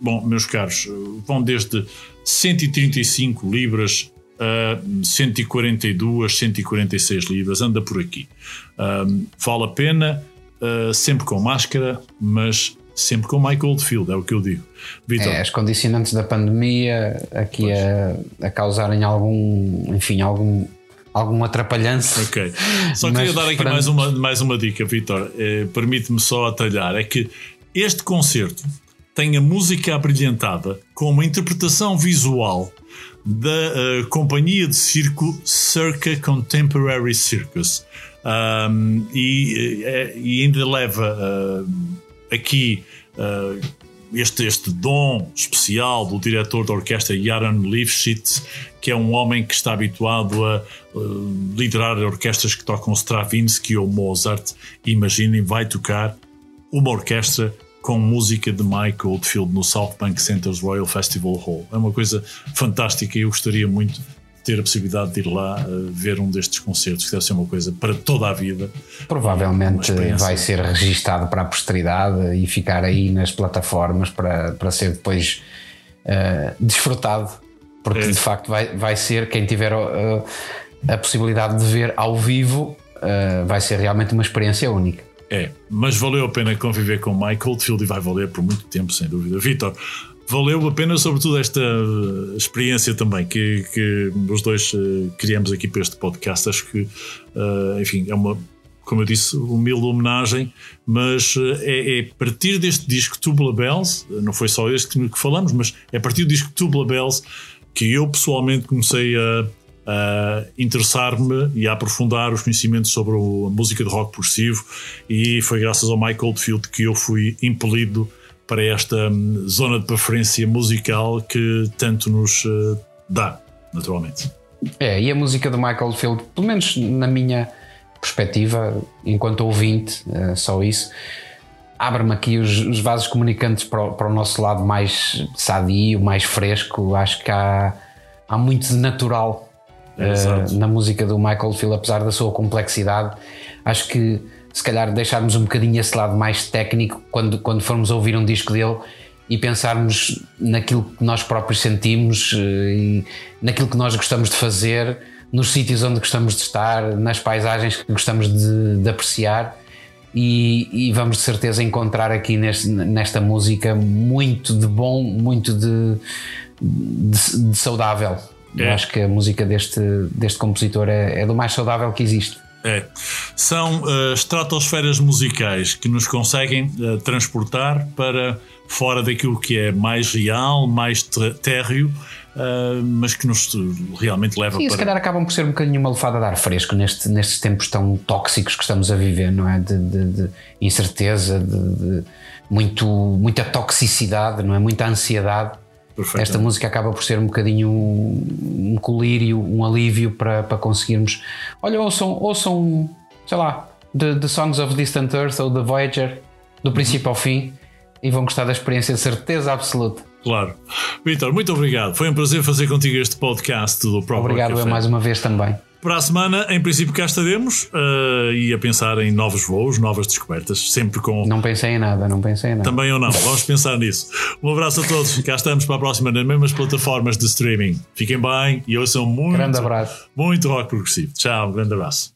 bom, meus caros, vão desde 135 libras a 142, 146 libras, anda por aqui. Uh, vale a pena, sempre com máscara, mas sempre com Michael Oldfield, é o que eu digo. Victor. É, as condicionantes da pandemia aqui a, a causarem algum, enfim, algum algum atrapalhanço. Ok. [laughs] Só queria dar aqui mais uma, mais uma dica, Vitor. Eh, Permite-me só atalhar. É que este concerto tem a música abrilhantada com uma interpretação visual da uh, companhia de circo Circa Contemporary Circus. Um, e, eh, e, ainda leva uh, aqui uh, este, este dom especial do diretor da orquestra Jaron Lifshitz, que é um homem que está habituado a uh, liderar orquestras que tocam Stravinsky ou Mozart. Imaginem, vai tocar uma orquestra com música de Mike Oldfield no South Bank Center's Royal Festival Hall. É uma coisa fantástica e eu gostaria muito ter a possibilidade de ir lá uh, ver um destes concertos, que deve ser uma coisa para toda a vida. Provavelmente vai ser registado para a posteridade e ficar aí nas plataformas para, para ser depois uh, desfrutado, porque é. de facto vai, vai ser quem tiver uh, a possibilidade de ver ao vivo, vai ser realmente uma experiência única. É, mas valeu a pena conviver com Mike Oldfield e vai valer por muito tempo, sem dúvida. Vitor, valeu a pena, sobretudo, esta eh, experiência também que, que os dois uh, criamos aqui para este podcast. Acho que, uh, enfim, é uma, como eu disse, humilde homenagem, mas é, é a partir deste disco Tubular Bells, não foi só este que, falamos, mas é a partir do disco Tubular Bells que eu pessoalmente comecei a a interessar-me e a aprofundar os conhecimentos sobre a música de rock progressivo e foi graças ao Mike Oldfield que eu fui impelido para esta hum, zona de preferência musical que tanto nos uh, dá, naturalmente. É, e a música do Michael Field, pelo menos na minha perspectiva, enquanto ouvinte, uh, só isso, abre-me aqui os, os, vasos comunicantes para o, para o, nosso lado mais sadio, mais fresco. Acho que há, há muito de natural uh, na música do Michael Field, apesar da sua complexidade. Acho que se calhar deixarmos um bocadinho esse lado mais técnico quando, quando formos ouvir um disco dele e pensarmos naquilo que nós próprios sentimos uh, e naquilo que nós gostamos de fazer, nos sítios onde gostamos de estar, nas paisagens que gostamos de, de apreciar. E, e, vamos de certeza encontrar aqui neste, nesta música muito de bom, muito de, de, de saudável. É. Eu acho que a música deste, deste compositor é, é do mais saudável que existe. É. São uh, estratosferas musicais que nos conseguem uh, transportar para fora daquilo que é mais real, mais térreo, uh, mas que nos realmente leva Sim, para. se calhar acabam por ser um bocadinho uma lefada de ar fresco neste, nestes tempos tão tóxicos que estamos a viver, não é? De, de, de incerteza, de, de, muito, muita toxicidade, não é? Muita ansiedade esta música acaba por ser um bocadinho um, um colírio, um alívio para, para conseguirmos. Olha, ouçam, ouçam sei lá, The, The Songs of Distant Earth ou The Voyager, do princípio ao fim, e vão gostar da experiência de certeza absoluta. Claro. Vitor, muito obrigado. Foi um prazer fazer contigo este podcast do próprio Obrigado eu mais uma vez também. Para a semana, em princípio, cá estaremos uh, e a pensar em novos voos, novas descobertas, sempre com. Não pensei em nada, não pensei em nada. Também ou não, [laughs] vamos pensar nisso. Um abraço a todos, cá estamos para a próxima nas mesmas plataformas de streaming. Fiquem bem e ouçam muito. Grande abraço. Muito rock progressivo. Tchau, um grande abraço.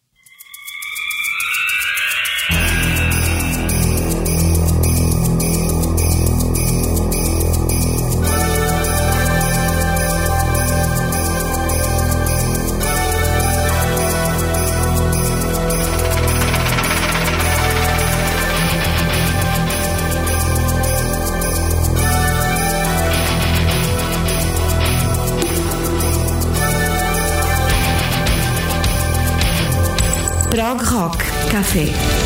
Café.